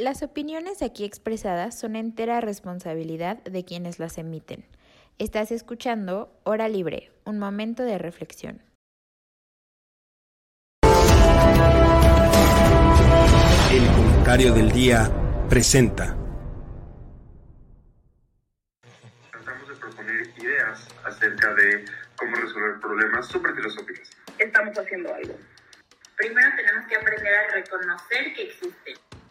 Las opiniones aquí expresadas son entera responsabilidad de quienes las emiten. Estás escuchando Hora Libre, un momento de reflexión. El comentario del día presenta. Tratamos de proponer ideas acerca de cómo resolver problemas súper filosóficos. Estamos haciendo algo. Primero tenemos que aprender a reconocer que existe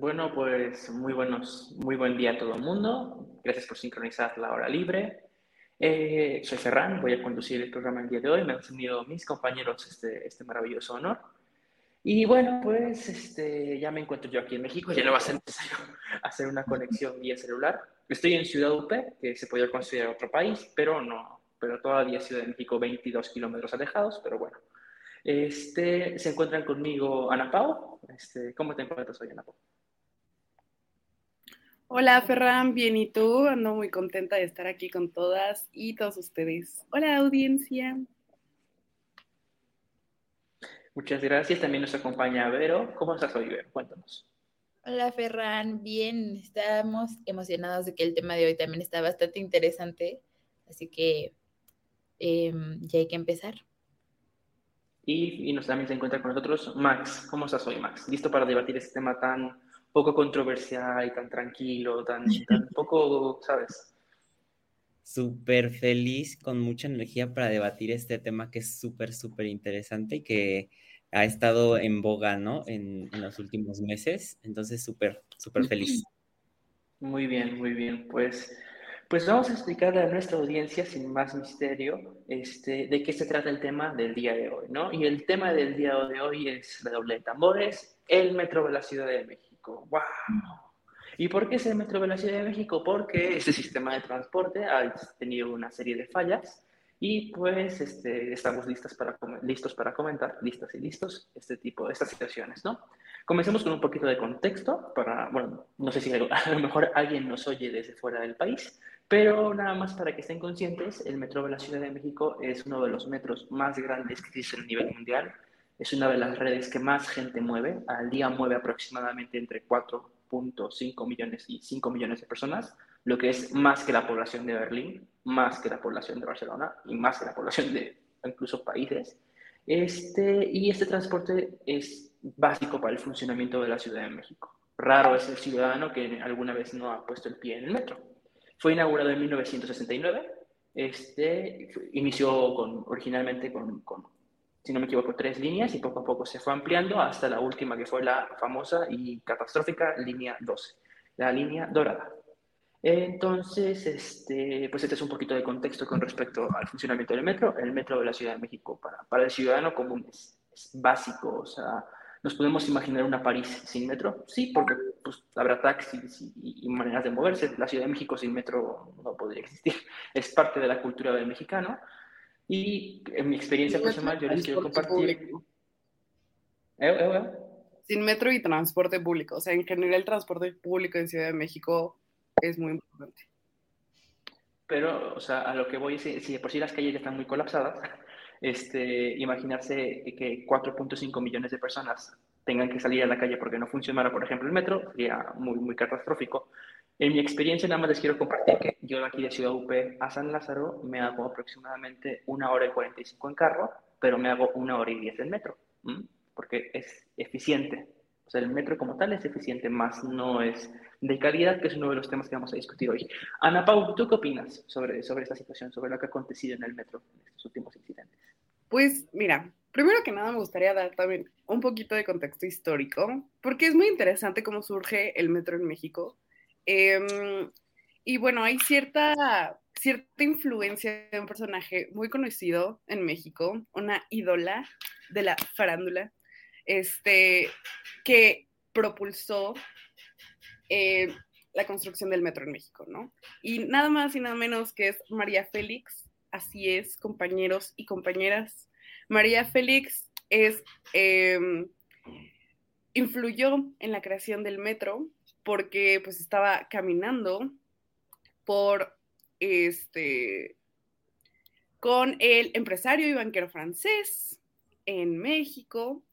Bueno, pues muy buenos, muy buen día a todo el mundo. Gracias por sincronizar la hora libre. Eh, soy Ferran, voy a conducir el programa el día de hoy. Me han tenido mis compañeros este, este maravilloso honor. Y bueno, pues este, ya me encuentro yo aquí en México, ya no va a ser necesario hacer una conexión vía celular. Estoy en Ciudad UP, que se podría considerar otro país, pero no, pero todavía Ciudad de México 22 kilómetros alejados, pero bueno. Este, se encuentran conmigo Ana Pau. Este, ¿Cómo te encuentras hoy, Ana Pau? Hola Ferran, bien y tú, ando muy contenta de estar aquí con todas y todos ustedes. Hola audiencia. Muchas gracias, también nos acompaña Vero. ¿Cómo estás hoy, Vero? Cuéntanos. Hola Ferran, bien, estamos emocionados de que el tema de hoy también está bastante interesante, así que em, ya hay que empezar. Y, y nos, también se encuentra con nosotros Max. ¿Cómo estás hoy, Max? ¿Listo para debatir este tema tan poco controversial y tan tranquilo, tan, tan poco, ¿sabes? Súper feliz, con mucha energía para debatir este tema que es súper, súper interesante y que ha estado en boga, ¿no? En, en los últimos meses. Entonces, súper, súper feliz. Muy bien, muy bien. Pues, pues vamos a explicarle a nuestra audiencia, sin más misterio, este, de qué se trata el tema del día de hoy, ¿no? Y el tema del día de hoy es la doble de tambores, el metro de la Ciudad de México. ¡Wow! ¿Y por qué es el metro de la Ciudad de México? Porque este sistema de transporte ha tenido una serie de fallas y pues este, estamos listas para, listos para comentar, listas y listos, este tipo, estas situaciones, ¿no? Comencemos con un poquito de contexto para, bueno, no sé si a lo mejor alguien nos oye desde fuera del país, pero nada más para que estén conscientes, el metro de la Ciudad de México es uno de los metros más grandes que existe a nivel mundial es una de las redes que más gente mueve. Al día mueve aproximadamente entre 4.5 millones y 5 millones de personas, lo que es más que la población de Berlín, más que la población de Barcelona y más que la población de incluso países. Este, y este transporte es básico para el funcionamiento de la Ciudad de México. Raro es el ciudadano que alguna vez no ha puesto el pie en el metro. Fue inaugurado en 1969. Este, inició con, originalmente con, con si no me equivoco, tres líneas y poco a poco se fue ampliando hasta la última que fue la famosa y catastrófica línea 12, la línea dorada. Entonces, este, pues este es un poquito de contexto con respecto al funcionamiento del metro. El metro de la Ciudad de México para, para el ciudadano común es, es básico, o sea, ¿Nos podemos imaginar una París sin metro? Sí, porque pues, habrá taxis y, y, maneras de moverse. La Ciudad de México sin metro no podría existir. Es parte de la cultura del mexicano. Y en mi experiencia personal, yo les quiero compartir. ¿Eh, eh, eh? Sin metro y transporte público. O sea, en general, el transporte público en Ciudad de México es muy importante. Pero, o sea, a lo que voy es si de por sí las calles ya están muy colapsadas, este, imaginarse que 4.5 millones de personas tengan que salir a la calle porque no funcionara, por ejemplo, el metro, sería muy, muy catastrófico. En mi experiencia, nada más les quiero compartir que yo de aquí de Ciudad UP a San Lázaro me hago aproximadamente una hora y 45 en carro, pero me hago una hora y diez en metro, porque es eficiente. O sea, el metro como tal es eficiente, más no es de calidad, que es uno de los temas que vamos a discutir hoy. Ana Pau, ¿tú qué opinas sobre, sobre esta situación, sobre lo que ha acontecido en el metro en estos últimos incidentes? Pues mira, primero que nada me gustaría dar también un poquito de contexto histórico, porque es muy interesante cómo surge el metro en México. Eh, Y bueno, hay cierta, cierta influencia de un personaje muy conocido en México, una ídola de la farándula, este, que propulsó eh, la construcción del metro en México, ¿no? Y nada más y nada menos que es María Félix, así es, compañeros y compañeras. María Félix es, em, influyó en la creación del metro porque pues estaba caminando por este con el empresario y banquero francés en México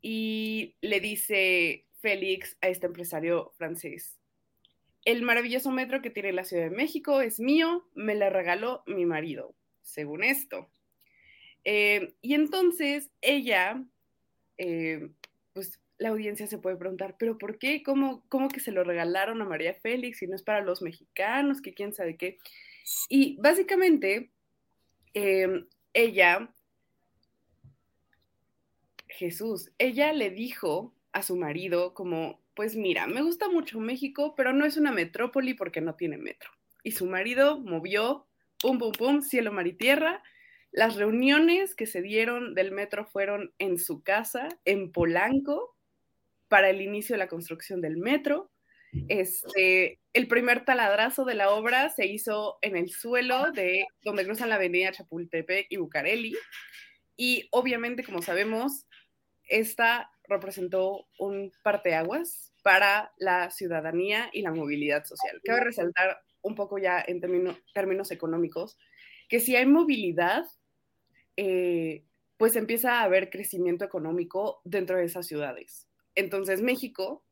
y le dice Félix a este empresario francés, el maravilloso metro que tiene la Ciudad de México es mío, me la regaló mi marido, según esto. Eh, y entonces ella, eh, la audiencia se puede preguntar, pero ¿por qué? ¿Cómo, ¿Cómo que se lo regalaron a María Félix y no es para los mexicanos? que quién sabe qué? Y básicamente, eh, ella, Jesús, ella le dijo a su marido como, pues mira, me gusta mucho México, pero no es una metrópoli porque no tiene metro. Y su marido movió, pum, pum, pum, cielo, mar y tierra. Las reuniones que se dieron del metro fueron en su casa, en Polanco, para el inicio de la construcción del metro. Este, el primer taladrazo de la obra se hizo en el suelo de donde cruzan la avenida Chapultepec y Bucareli. Y obviamente, como sabemos, esta representó un parteaguas para la ciudadanía y la movilidad social. Cabe resaltar un poco ya en términos económicos que si hay movilidad, eh, pues empieza a haber crecimiento económico dentro de esas ciudades. Entonces México,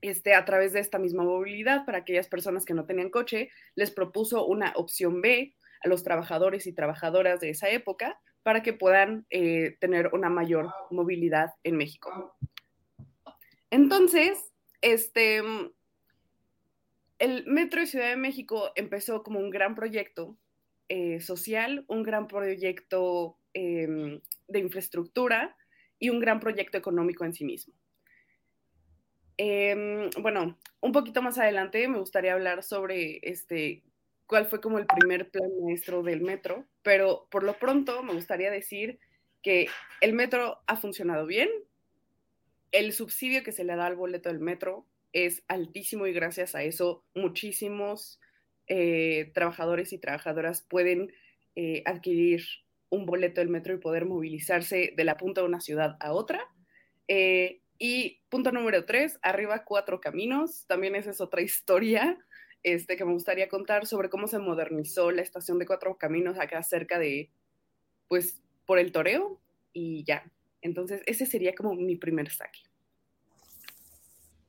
este, a través de esta misma movilidad, para aquellas personas que no tenían coche, les propuso una opción B a los trabajadores y trabajadoras de esa época para que puedan eh, tener una mayor movilidad en México. Entonces, este, el Metro de Ciudad de México empezó como un gran proyecto eh, social, un gran proyecto em, de infraestructura y un gran proyecto económico en sí mismo. Em, bueno, un poquito más adelante me gustaría hablar sobre este, cuál fue como el primer plan maestro del metro, pero por lo pronto me gustaría decir que el metro ha funcionado bien, el subsidio que se le da al boleto del metro es altísimo y gracias a eso muchísimos eh, trabajadores y trabajadoras pueden eh, adquirir un boleto del metro y poder movilizarse de la punta de una ciudad a otra. Eh, y punto número tres, arriba cuatro caminos. También esa es otra historia este, que me gustaría contar sobre cómo se modernizó la estación de Cuatro Caminos acá cerca de, pues, por el toreo y ya. Entonces, ese sería como mi primer saque.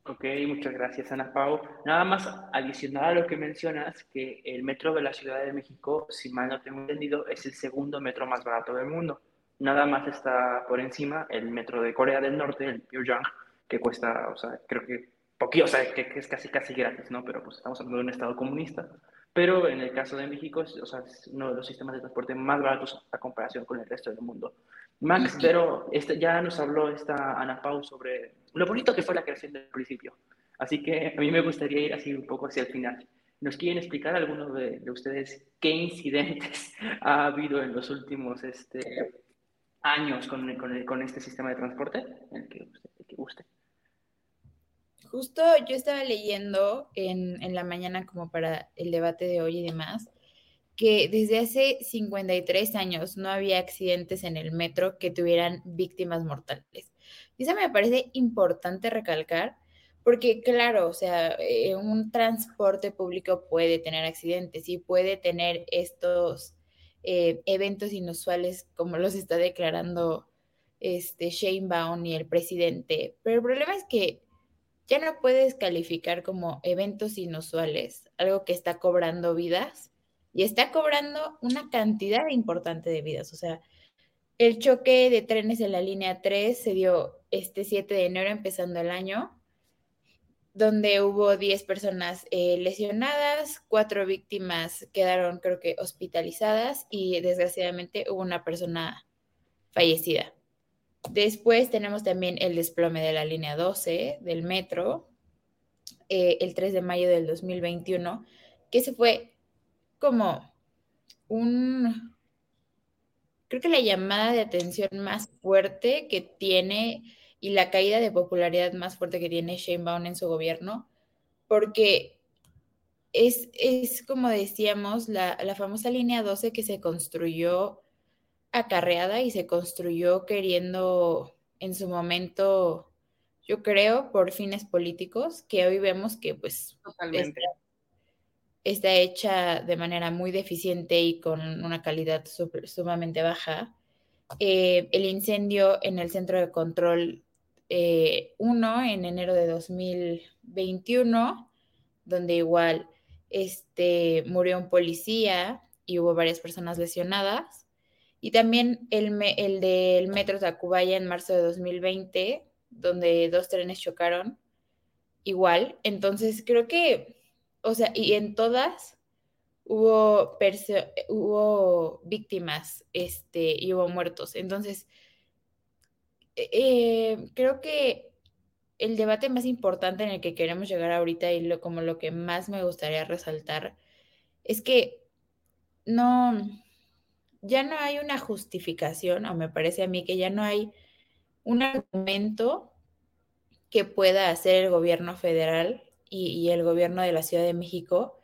Ok, muchas gracias Ana Pau. Nada más adicional a lo que mencionas, que el metro de la Ciudad de México, si mal no tengo entendido, es el segundo metro más barato del mundo. Nada más está por encima el metro de Corea del Norte, el Pyongyang, que cuesta, o sea, creo que poquito, o sea, que, es casi, casi gratis, ¿no? Pero pues estamos hablando de un estado comunista. Pero en el caso de México, o sea, es uno de los sistemas de transporte más baratos a comparación con el resto del mundo. Max, pero este, ya nos habló esta Ana Pau sobre lo bonito que fue la creación del principio. Así que a mí me gustaría ir así un poco hacia el final. ¿Nos quieren explicar alguno de, de ustedes qué incidentes ha habido en los últimos este, años con, con, con, este sistema de transporte? El que, el que guste. Justo yo estaba leyendo en, en, la mañana como para el debate de hoy y demás, que desde hace 53 años no había accidentes en el metro que tuvieran víctimas mortales. Y eso me parece importante recalcar, porque claro, o sea, eh, un transporte público puede tener accidentes y puede tener estos eh, eventos inusuales como los está declarando este Shane Baum y el presidente. Pero el problema es que ya no puedes calificar como eventos inusuales, algo que está cobrando vidas y está cobrando una cantidad importante de vidas. O sea, el choque de trenes en la línea 3 se dio este 7 de enero empezando el año, donde hubo 10 personas eh, lesionadas, cuatro víctimas quedaron creo que hospitalizadas y desgraciadamente hubo una persona fallecida. Después tenemos también el desplome de la línea 12 del metro, eh, el 3 de mayo del 2021, que ese fue como un, creo que la llamada de atención más fuerte que tiene y la caída de popularidad más fuerte que tiene Sheinbaum en su gobierno, porque es, es como decíamos, la, la famosa línea 12 que se construyó acarreada y se construyó queriendo en su momento, yo creo, por fines políticos, que hoy vemos que pues Totalmente. Está, está hecha de manera muy deficiente y con una calidad super, sumamente baja. Eh, el incendio en el centro de control 1 eh, en enero de 2021, donde igual este, murió un policía y hubo varias personas lesionadas. Y también el, el del metro Tacubaya en marzo de 2020, donde dos trenes chocaron, igual. Entonces creo que, o sea, y en todas hubo, hubo víctimas este, y hubo muertos. Entonces, eh, creo que el debate más importante en el que queremos llegar ahorita y lo, como lo que más me gustaría resaltar es que no, ya no hay una justificación, o me parece a mí que ya no hay un argumento que pueda hacer el gobierno federal y, y el gobierno de la Ciudad de México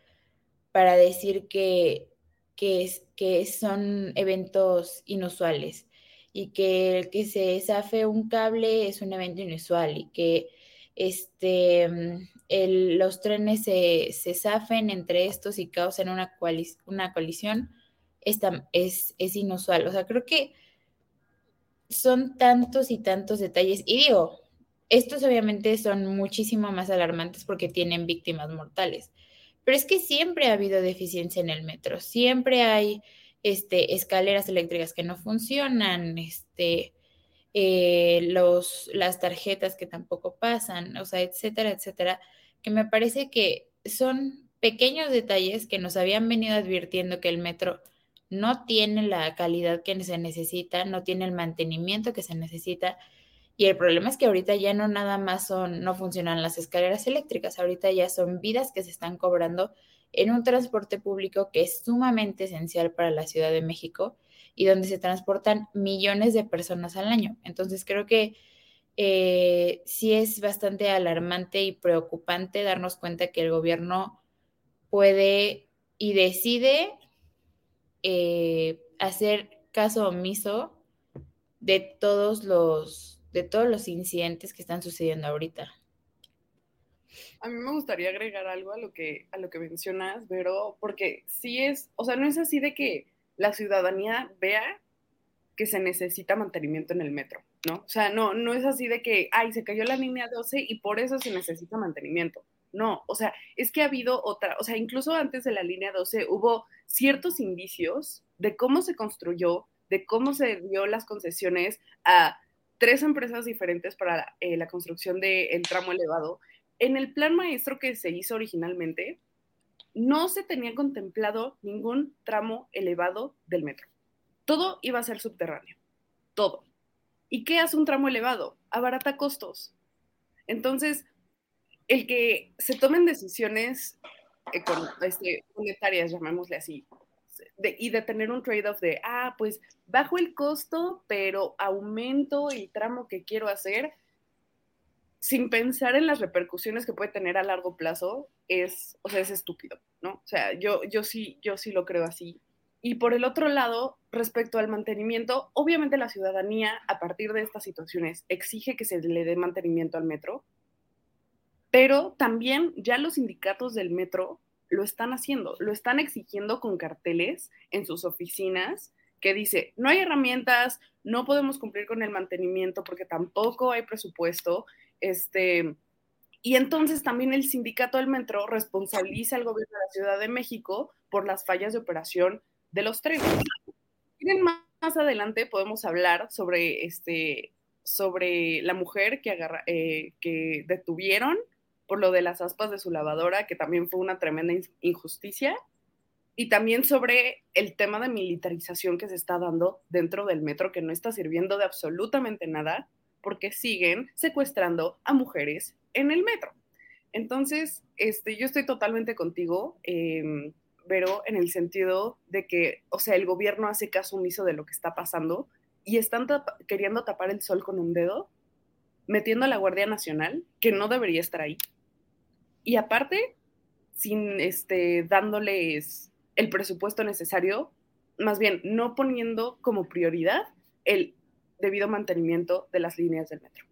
para decir que, que, es, que son eventos inusuales y que el que se zafe un cable es un evento inusual y que este, el, los trenes se, se, zafen entre estos y causen una, una colisión es, es inusual. O sea, creo que son tantos y tantos detalles. Y digo, estos obviamente son muchísimo más alarmantes porque tienen víctimas mortales. Pero es que siempre ha habido deficiencia en el metro, siempre hay este, escaleras eléctricas que no funcionan, este, eh, los, las tarjetas que tampoco pasan, o sea, etcétera, etcétera, que me parece que son pequeños detalles que nos habían venido advirtiendo que el metro no tiene la calidad que se necesita, no tiene el mantenimiento que se necesita. Y el problema es que ahorita ya no nada más son, no funcionan las escaleras eléctricas, ahorita ya son vidas que se están cobrando en un transporte público que es sumamente esencial para la Ciudad de México y donde se transportan millones de personas al año. Entonces creo que eh, sí es bastante alarmante y preocupante darnos cuenta que el gobierno puede y decide eh, hacer caso omiso de todos los de todos los incidentes que están sucediendo ahorita. A mí me gustaría agregar algo a lo que a lo que mencionas, pero porque sí es, o sea, no es así de que la ciudadanía vea que se necesita mantenimiento en el metro, ¿no? O sea, no, no es así de que, ay, se cayó la línea 12 y por eso se necesita mantenimiento. No, o sea, es que ha habido otra, o sea, incluso antes de la línea 12 hubo ciertos indicios de cómo se construyó, de cómo se dio las concesiones a tres empresas diferentes para eh, la construcción del tramo elevado. En el plan maestro que se hizo originalmente, no se tenía contemplado ningún tramo elevado del metro. Todo iba a ser subterráneo, todo. ¿Y qué hace un tramo elevado? Abarata costos. Entonces, el que se tomen decisiones este, monetarias, llamémosle así, y de tener un trade-off de, ah, pues bajo el costo, pero aumento el tramo que quiero hacer, sin pensar en las repercusiones que puede tener a largo plazo, es, o sea, es estúpido, ¿no? O sea, yo, yo, sí, yo sí lo creo así. Y por el otro lado, respecto al mantenimiento, obviamente la ciudadanía, a partir de estas situaciones, exige que se le dé mantenimiento al metro, pero también ya los sindicatos del metro lo están haciendo, lo están exigiendo con carteles en sus oficinas que dice, no hay herramientas, no podemos cumplir con el mantenimiento porque tampoco hay presupuesto, este, y entonces también el sindicato del metro responsabiliza al gobierno de la Ciudad de México por las fallas de operación de los trenes. Más adelante podemos hablar sobre, este, sobre la mujer que, agarra, eh, que detuvieron por lo de las aspas de su lavadora, que también fue una tremenda injusticia, y también sobre el tema de militarización que se está dando dentro del metro, que no está sirviendo de absolutamente nada, porque siguen secuestrando a mujeres en el metro. Entonces, este, yo estoy totalmente contigo, eh, Vero, en el sentido de que, o sea, el gobierno hace caso omiso de lo que está pasando y están queriendo tapar el sol con un dedo, metiendo a la Guardia Nacional, que no debería estar ahí. Y aparte, sin este, dándoles el presupuesto necesario, más bien no poniendo como prioridad el debido mantenimiento de las líneas del metro.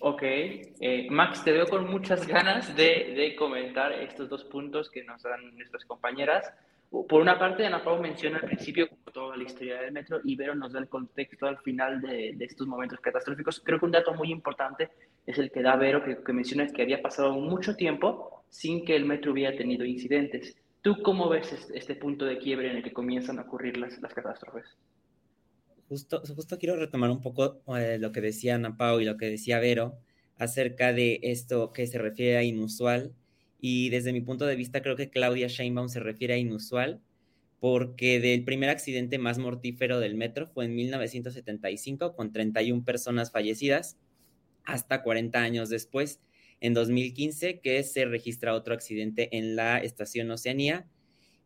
Ok, eh, Max, te veo con muchas ganas de, de, comentar estos dos puntos que nos dan nuestras compañeras. Por una parte, Ana Pau menciona al principio toda la historia del metro y Vero nos da el contexto al final de, de, estos momentos catastróficos. Creo que un dato muy importante es el que da Vero, que, que menciona que había pasado mucho tiempo sin que el metro hubiera tenido incidentes. ¿Tú cómo ves este punto de quiebre en el que comienzan a ocurrir las, las catástrofes? Justo, justo quiero retomar un poco eh, lo que decía Ana Pau y lo que decía Vero acerca de esto que se refiere a inusual. Y desde mi punto de vista, creo que Claudia Sheinbaum se refiere a inusual porque del primer accidente más mortífero del metro fue en 1975 con 31 personas fallecidas, hasta 40 años después, en 2015, que se registra otro accidente en la estación Oceanía.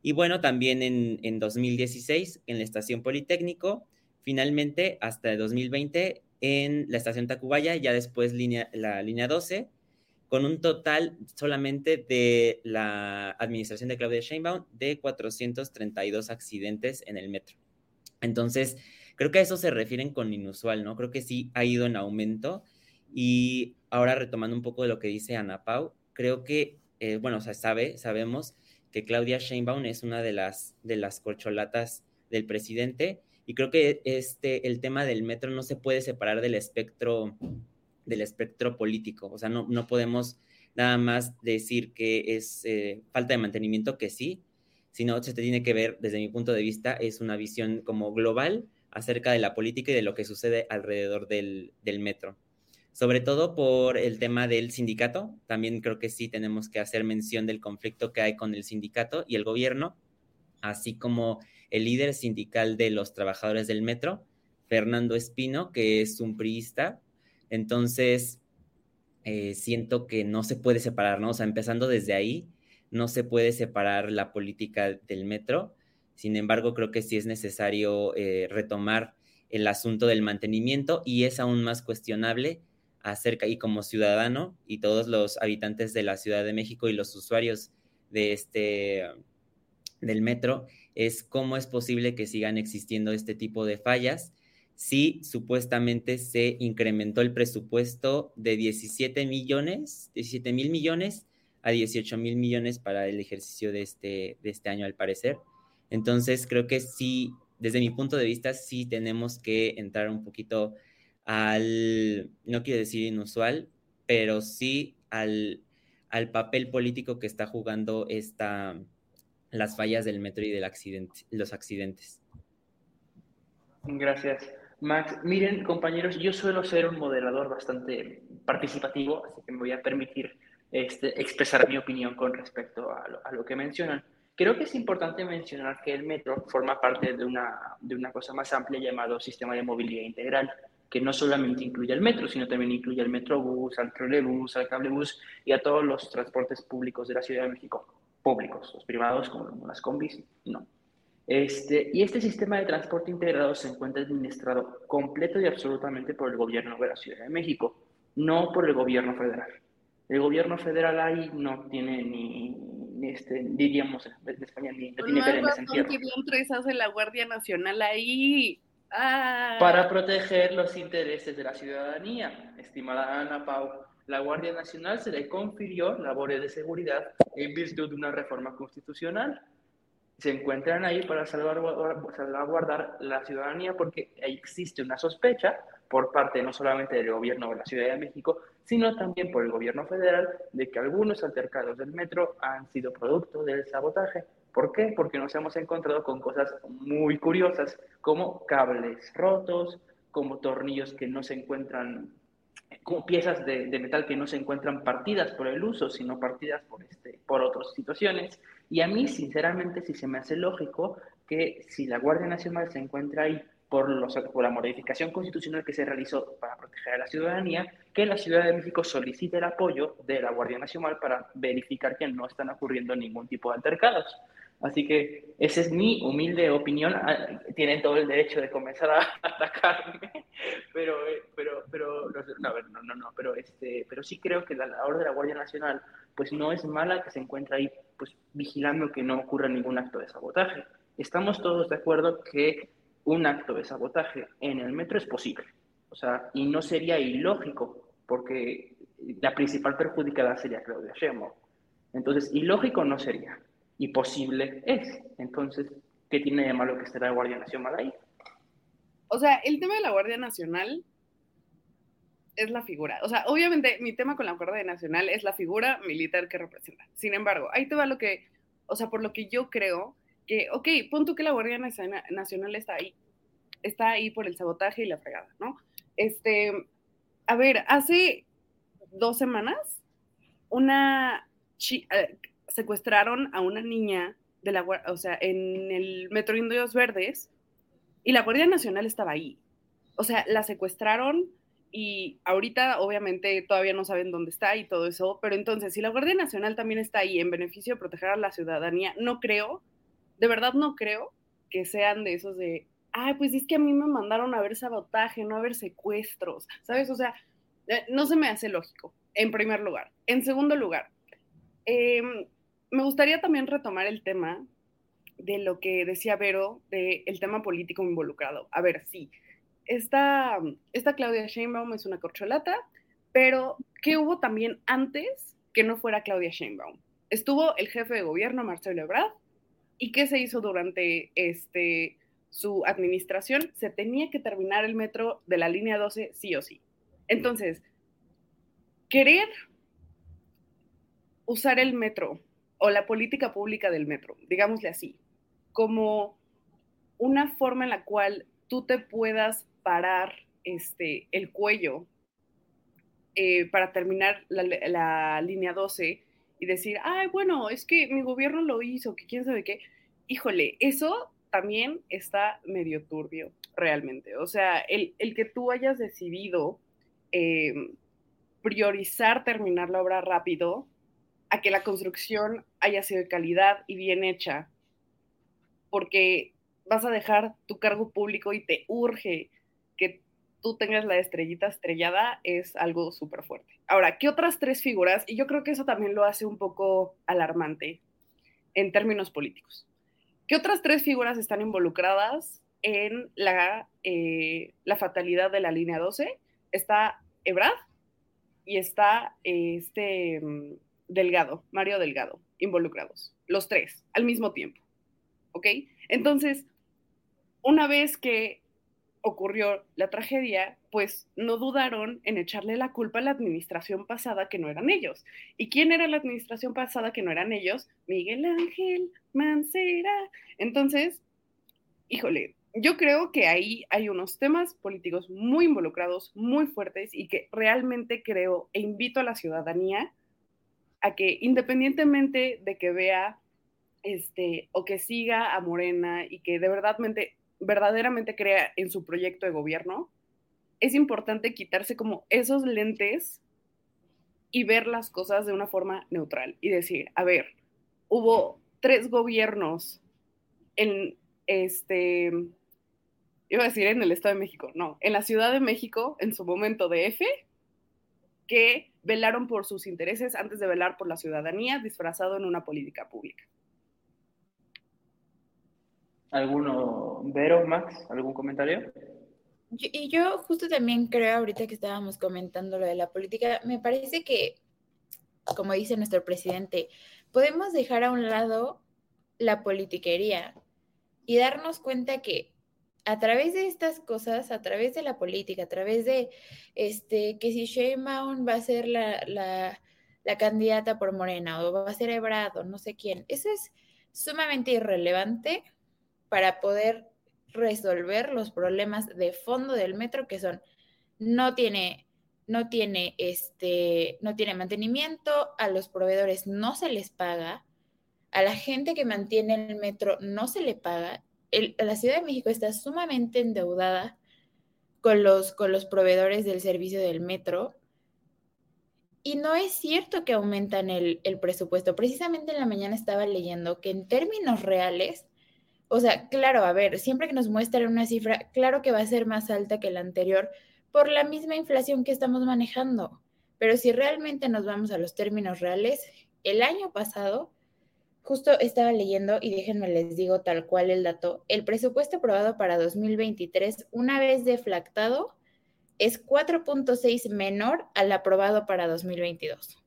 Y bueno, también en, en 2016, en la estación Politécnico, finalmente hasta el 2020 en la estación Tacubaya, ya después línea, la línea 12, con un total solamente de la administración de Claudia Sheinbaum de 432 accidentes en el metro. Entonces, creo que a eso se refieren con inusual, ¿no? Creo que sí ha ido en aumento. Y ahora retomando un poco de lo que dice Ana Pau, creo que, eh, bueno, o sea, sabe, sabemos que Claudia Sheinbaum es una de las, de las corcholatas del presidente y creo que este, el tema del metro no se puede separar del espectro, del espectro político. O sea, no, no podemos nada más decir que es eh, falta de mantenimiento, que sí, sino se tiene que ver, desde mi punto de vista, es una visión como global acerca de la política y de lo que sucede alrededor del, del metro. Sobre todo por el tema del sindicato, también creo que sí tenemos que hacer mención del conflicto que hay con el sindicato y el gobierno, así como el líder sindical de los trabajadores del metro, Fernando Espino, que es un priista. Entonces, eh, siento que no se puede separar, ¿no? O sea, empezando desde ahí, no se puede separar la política del metro. Sin embargo, creo que sí es necesario eh, retomar el asunto del mantenimiento y es aún más cuestionable acerca, y como ciudadano y todos los habitantes de la Ciudad de México y los usuarios de este, del metro, es cómo es posible que sigan existiendo este tipo de fallas si supuestamente se incrementó el presupuesto de 17 millones, 17 mil millones a 18 mil millones para el ejercicio de este, de este año al parecer. Entonces creo que sí, desde mi punto de vista, sí tenemos que entrar un poquito al, no quiero decir inusual, pero sí al, al papel político que está jugando esta, las fallas del metro y del los accidentes. Gracias. Max, miren compañeros, yo suelo ser un moderador bastante participativo, así que me voy a permitir este, expresar mi opinión con respecto a lo, a lo, que mencionan. Creo que es importante mencionar que el metro forma parte de una, de una cosa más amplia llamado sistema de movilidad integral, que no solamente incluye el metro, sino también incluye el metrobús, al trolebús, al cablebús y a todos los transportes públicos de la Ciudad de México públicos, los privados como las combis, no. Este, y este sistema de transporte integrado se encuentra administrado completo y absolutamente por el gobierno de la Ciudad de México, no por el gobierno federal. El gobierno federal ahí no tiene ni, ni este, diríamos de España, ni no tiene que sentido. ¿Qué diantres hace la Guardia Nacional ahí? Ah. Para proteger los intereses de la ciudadanía, estimada Ana Pau la Guardia Nacional se le confirió labores de seguridad en virtud de una reforma constitucional. Se encuentran ahí para salvaguardar la ciudadanía porque existe una sospecha por parte no solamente del gobierno de la Ciudad de México, sino también por el gobierno federal de que algunos altercados del metro han sido producto del sabotaje. ¿Por qué? Porque nos hemos encontrado con cosas muy curiosas, como cables rotos, como tornillos que no se encuentran como piezas de, metal que no se encuentran partidas por el uso, sino partidas por, este, por otras situaciones. Y a mí, sinceramente, sí se me hace lógico que si la Guardia Nacional se encuentra ahí por, los, por la modificación constitucional que se realizó para proteger a la ciudadanía, que la Ciudad de México solicite el apoyo de la Guardia Nacional para verificar que no están ocurriendo ningún tipo de altercados. Así que esa es mi humilde opinión. Ah, tienen todo el derecho de comenzar a atacarme, pero, eh, pero, pero, no, no, no, no, pero, este, pero sí creo que la labor de la Guardia Nacional pues no es mala que se encuentre ahí pues vigilando que no ocurra ningún acto de sabotaje. Estamos todos de acuerdo que un acto de sabotaje en el metro es posible, o sea, y no sería ilógico, porque la principal perjudicada sería Claudia Sheinbaum. Entonces, ilógico no sería y posible es. Entonces, ¿qué tiene de malo que esté la Guardia Nacional ahí? O sea, el tema de la Guardia Nacional es la figura. O sea, obviamente mi tema con la Guardia Nacional es la figura militar que representa. Sin embargo, ahí te va lo que, o sea, por lo que yo creo que, ok, punto que la Guardia Nacional está ahí. Está ahí por el sabotaje y la fregada, ¿no? Este, a ver, hace dos semanas, una, eh, secuestraron a una niña de la, o sea, en el Metro Indios Verdes y la Guardia Nacional estaba ahí. O sea, la secuestraron y ahorita obviamente todavía no saben dónde está y todo eso, pero entonces si la Guardia Nacional también está ahí en beneficio de proteger a la ciudadanía, no creo, de verdad no creo que sean de esos de, ay, pues es que a mí me mandaron a ver sabotaje, no a ver secuestros, ¿sabes? O sea, eh, no se me hace lógico, en primer lugar. En segundo lugar, eh, me gustaría también retomar el tema de lo que decía Vero, del tema político involucrado. A ver, sí, esta, esta Claudia Sheinbaum es una corcholata, pero ¿qué hubo también antes que no fuera Claudia Sheinbaum? Estuvo el jefe de gobierno, Marcelo Ebrard, ¿y qué se hizo durante este, su administración? Se tenía que terminar el metro de la línea 12 sí o sí. Entonces, querer usar el metro o la política pública del metro, digámosle así, como una forma en la cual tú te puedas parar este, el cuello eh, para terminar la, línea 12 y decir, ay, bueno, es que mi gobierno lo hizo, que quién sabe qué. Híjole, eso también está medio turbio, realmente. O sea, el, que tú hayas decidido eh, priorizar terminar la obra rápido a que la construcción haya sido de calidad y bien hecha, porque vas a dejar tu cargo público y te urge que tú tengas la estrellita estrellada, es algo súper fuerte. Ahora, ¿qué otras tres figuras? Y yo creo que eso también lo hace un poco alarmante en términos políticos. ¿Qué otras tres figuras están involucradas en la, eh, la fatalidad de la línea 12? Está Ebrad y está este mm, Delgado, Mario Delgado, involucrados, los tres, al mismo tiempo. ¿Ok? Entonces, una vez que ocurrió la tragedia, pues no dudaron en echarle la culpa a la administración pasada que no eran ellos. ¿Y quién era la administración pasada que no eran ellos? Miguel Ángel Mancera. Entonces, híjole, yo creo que ahí hay unos temas políticos muy involucrados, muy fuertes y que realmente creo e invito a la ciudadanía a que independientemente de que vea este, o que siga a Morena y que de verdad, verdaderamente crea en su proyecto de gobierno, es importante quitarse como esos lentes y ver las cosas de una forma neutral y decir, a ver, hubo tres gobiernos en este, iba a decir en el Estado de México, no, en la Ciudad de México, en su momento de F, que velaron por sus intereses antes de velar por la ciudadanía, disfrazado en una política pública. ¿Alguno, Vero, Max, algún comentario? y yo justo también creo, ahorita que estábamos comentando lo de la política, me parece que, como dice nuestro presidente, podemos dejar a un lado la politiquería y darnos cuenta que a través de estas cosas, a través de la política, a través de este, que si Sheinbaum va a ser la, candidata por Morena o va a ser Ebrado, no sé quién, eso es sumamente irrelevante para poder resolver los problemas de fondo del metro que son no tiene no tiene este no tiene mantenimiento, a los proveedores no se les paga, a la gente que mantiene el metro no se le paga la Ciudad de México está sumamente endeudada con los, con los proveedores del servicio del metro. Y no es cierto que aumentan el, el presupuesto. Precisamente en la mañana estaba leyendo que en términos reales, o sea, claro, a ver, siempre que nos muestran una cifra, claro que va a ser más alta que la anterior por la misma inflación que estamos manejando. Pero si realmente nos vamos a los términos reales, el año pasado, justo estaba leyendo y déjenme les digo tal cual el dato, el presupuesto aprobado para 2023, una vez deflactado, es 4.6 menor al aprobado para 2022.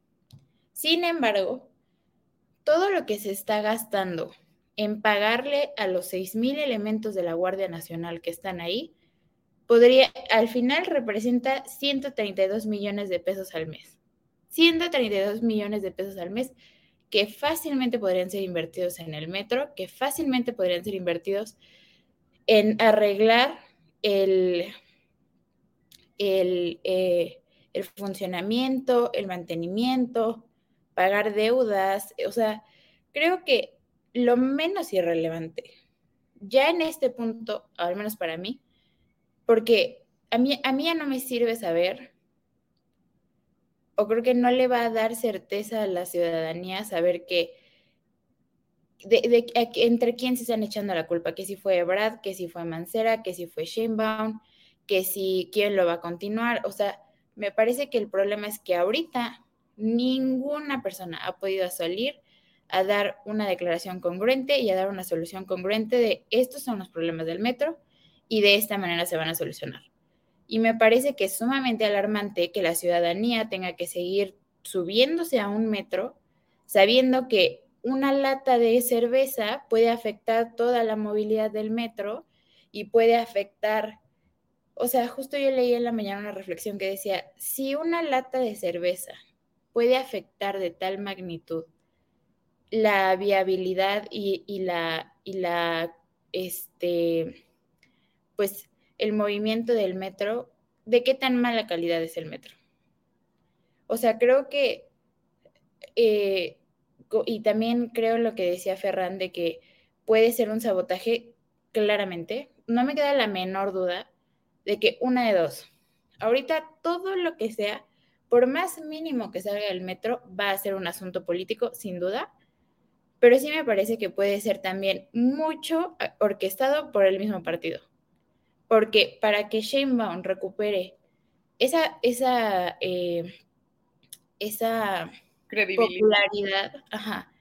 Sin embargo, todo lo que se está gastando en pagarle a los 6.000 elementos de la Guardia Nacional que están ahí, podría, al final representa 132 millones de pesos al mes. 132 millones de pesos al mes que fácilmente podrían ser invertidos en el metro, que fácilmente podrían ser invertidos en arreglar el, el, eh, el funcionamiento, el mantenimiento, pagar deudas, o sea, creo que lo menos irrelevante, ya en este punto, al menos para mí, porque a mí, a mí ya no me sirve saber, o creo que no le va a dar certeza a la ciudadanía saber que de, entre quién se están echando la culpa, que si fue Brad, que si fue Mancera, que si fue Sheinbaum, que si quién lo va a continuar, o sea, me parece que el problema es que ahorita ninguna persona ha podido salir a dar una declaración congruente y a dar una solución congruente de estos son los problemas del metro y de esta manera se van a solucionar. Y me parece que es sumamente alarmante que la ciudadanía tenga que seguir subiéndose a un metro sabiendo que una lata de cerveza puede afectar toda la movilidad del metro y puede afectar, o sea, justo yo leí en la mañana una reflexión que decía, si una lata de cerveza puede afectar de tal magnitud la viabilidad y, la, y la, este, pues, el movimiento del metro, ¿de qué tan mala calidad es el metro? O sea, creo que, eh, y también creo lo que decía Ferran, de que puede ser un sabotaje, claramente, no me queda la menor duda de que una de dos, ahorita todo lo que sea, por más mínimo que salga del metro, va a ser un asunto político, sin duda, pero sí me parece que puede ser también mucho ah, orquestado por el mismo partido. Porque para que Sheinbaum recupere esa, esa, eh, esa popularidad, ajá,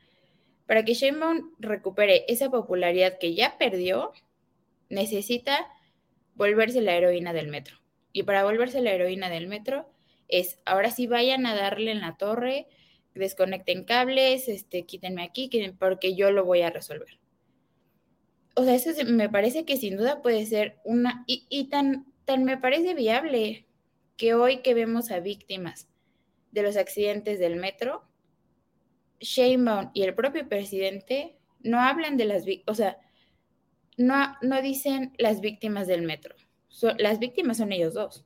para que Sheinbaum recupere esa popularidad que ya perdió, necesita volverse la heroína del metro. Y para volverse la heroína del metro es, ahora sí vayan a darle en la torre, desconecten cables, este, quítenme aquí, porque yo lo voy a resolver. O sea, eso me parece que sin duda puede ser una, y, tan, tan me parece viable que hoy que vemos a víctimas de los accidentes del metro, Sheinbaum y el propio presidente no hablan de las víctimas, o sea, no, no dicen las víctimas del metro. las víctimas son ellos dos,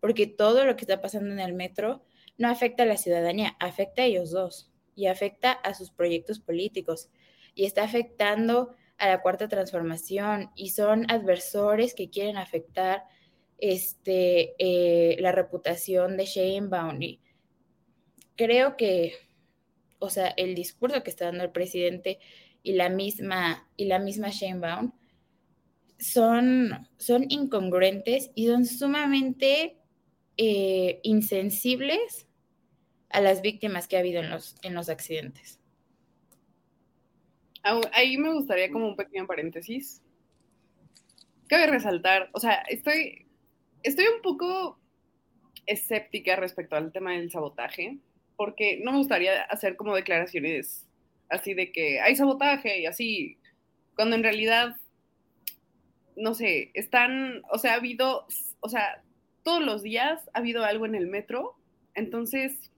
porque todo lo que está pasando en el metro no afecta a la ciudadanía, afecta a ellos dos y afecta a sus proyectos políticos y está afectando a la cuarta transformación y son adversores que quieren afectar este, eh, la reputación de Sheinbaum. Y creo que, o sea, el discurso que está dando el presidente y la misma, y la misma Sheinbaum son, son incongruentes y son sumamente eh, insensibles a las víctimas que ha habido en los, en los accidentes. Ahí me gustaría como un pequeño paréntesis. Cabe resaltar, o sea, estoy, estoy un poco escéptica respecto al tema del sabotaje, porque no me gustaría hacer como declaraciones así de que hay sabotaje y así, cuando en realidad, no sé, están, o sea, ha habido, o sea, todos los días ha habido algo en el metro, entonces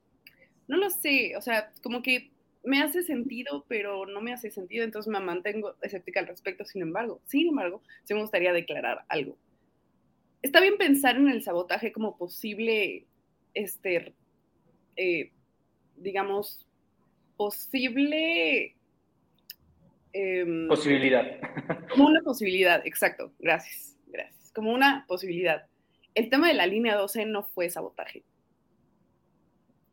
no lo sé, o sea, como que me hace sentido, pero no me hace sentido, entonces me mantengo escéptica al respecto, sin embargo, sin embargo, sí me gustaría declarar algo. Está bien pensar en el sabotaje como posible, este, eh, digamos, posible Em, posibilidad. Como una posibilidad, exacto. Gracias, gracias. Como una posibilidad. El tema de la línea 12 no fue sabotaje.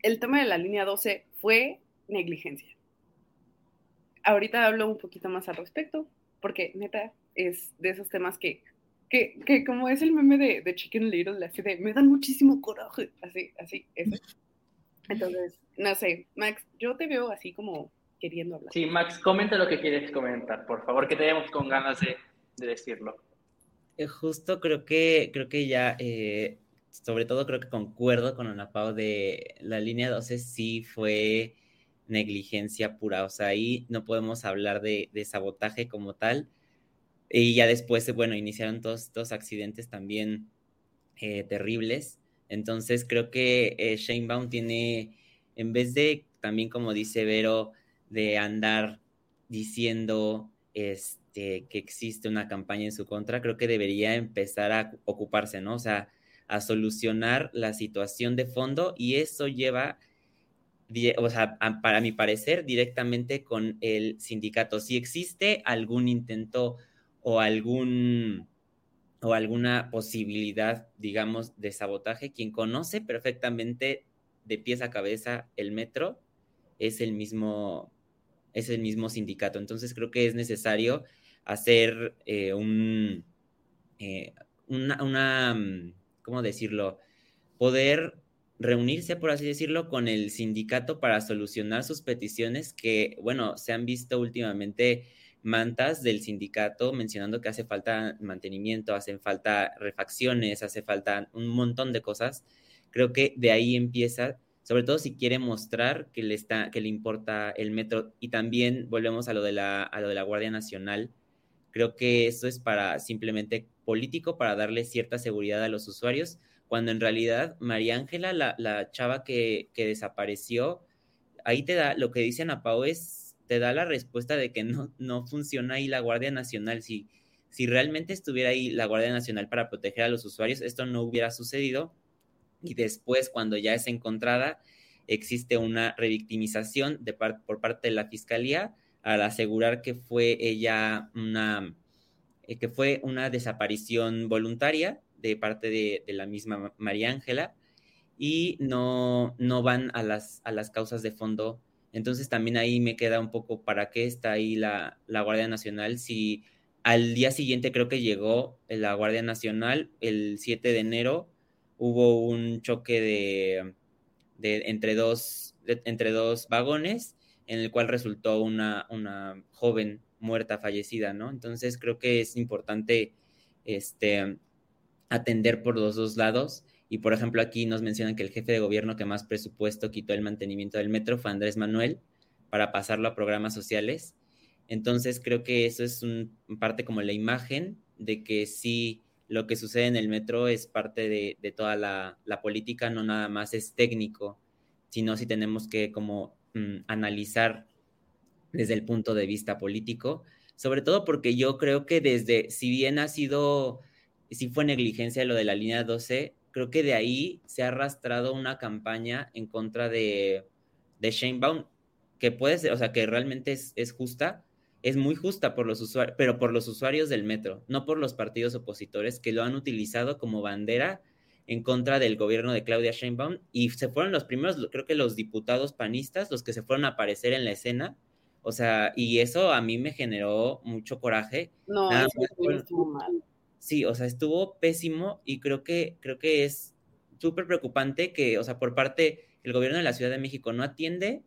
El tema de la línea 12 fue negligencia. Ahorita hablo un poquito más al respecto, porque neta es de esos temas que, que, que como es el meme de, de Chicken Little, así de, me dan muchísimo coraje, así, así, eso. Entonces, no sé, Max, yo te veo así como queriendo hablar. Sí, Max, comenta lo que quieres comentar, por favor, que tenemos con ganas de, de decirlo. Eh, justo creo que, creo que ya, eh, sobre todo creo que concuerdo con Ana Pau de la línea 12 sí fue negligencia pura, o sea, ahí no podemos hablar de, sabotaje como tal. Y ya después, bueno, iniciaron todos estos accidentes también eh, terribles. Entonces creo que eh, Shane Baum tiene, en vez de también como dice Vero, de andar diciendo este, que existe una campaña en su contra, creo que debería empezar a ocuparse, ¿no? O sea, a solucionar la situación de fondo y eso lleva, o sea, para mi parecer, directamente con el sindicato. Si existe algún intento o algún o alguna posibilidad, digamos, de sabotaje, quien conoce perfectamente de pies a cabeza el metro es el mismo es el mismo sindicato. Entonces creo que es necesario hacer eh, un, eh, una, una, mm, ¿cómo decirlo? Poder reunirse, por así decirlo, con el sindicato para solucionar sus peticiones que, bueno, se han visto últimamente mantas del sindicato mencionando que hace falta mantenimiento, hacen falta refacciones, hace falta un montón de cosas. Creo que de ahí empieza sobre todo si quiere mostrar que le, está, que le importa el metro. Y también volvemos a lo, de la, a lo de la Guardia Nacional. Creo que eso es para simplemente político, para darle cierta seguridad a los usuarios, cuando en realidad María Ángela, la, la, chava que, que, desapareció, ahí te da, lo que dicen a Pau es, te da la respuesta de que no, no funciona ahí la Guardia Nacional. Si, si realmente estuviera ahí la Guardia Nacional para proteger a los usuarios, esto no hubiera sucedido y después cuando ya es encontrada existe una revictimización de por parte de la fiscalía al asegurar que fue ella una eh, que fue una desaparición voluntaria de parte de, la misma María Ángela y no, no van a las, a las causas de fondo. Entonces también ahí me queda un poco para qué está ahí la, la Guardia Nacional si al día siguiente creo que llegó la Guardia Nacional el 7 de enero hubo un choque de, de entre, dos, entre dos vagones en el cual resultó una, una joven muerta, fallecida, ¿no? Entonces creo que es importante este, atender por los dos lados. Y por ejemplo, aquí nos mencionan que el jefe de gobierno que más presupuesto quitó el mantenimiento del metro fue Andrés Manuel para pasarlo a programas sociales. Entonces creo que eso es un, parte como la imagen de que sí lo que sucede en el metro es parte de, toda la, la, política, no nada más es técnico, sino si tenemos que como mm, analizar desde el punto de vista político, sobre todo porque yo creo que desde, si bien ha sido, si fue negligencia lo de la línea 12, creo que de ahí se ha arrastrado una campaña en contra de, de Shane Baum, que puede ser, o sea, que realmente es, es justa, es muy justa por los usuarios, pero por los usuarios del metro, no por los partidos opositores que lo han utilizado como bandera en contra del gobierno de Claudia Sheinbaum y se fueron los primeros, creo que los diputados panistas, los que se fueron a aparecer en la escena. O sea, y eso a mí me generó mucho coraje. No, Nada eso mal. Sí, o sea, estuvo pésimo y creo que, creo que es súper preocupante que, o sea, por parte el gobierno de la Ciudad de México no atiende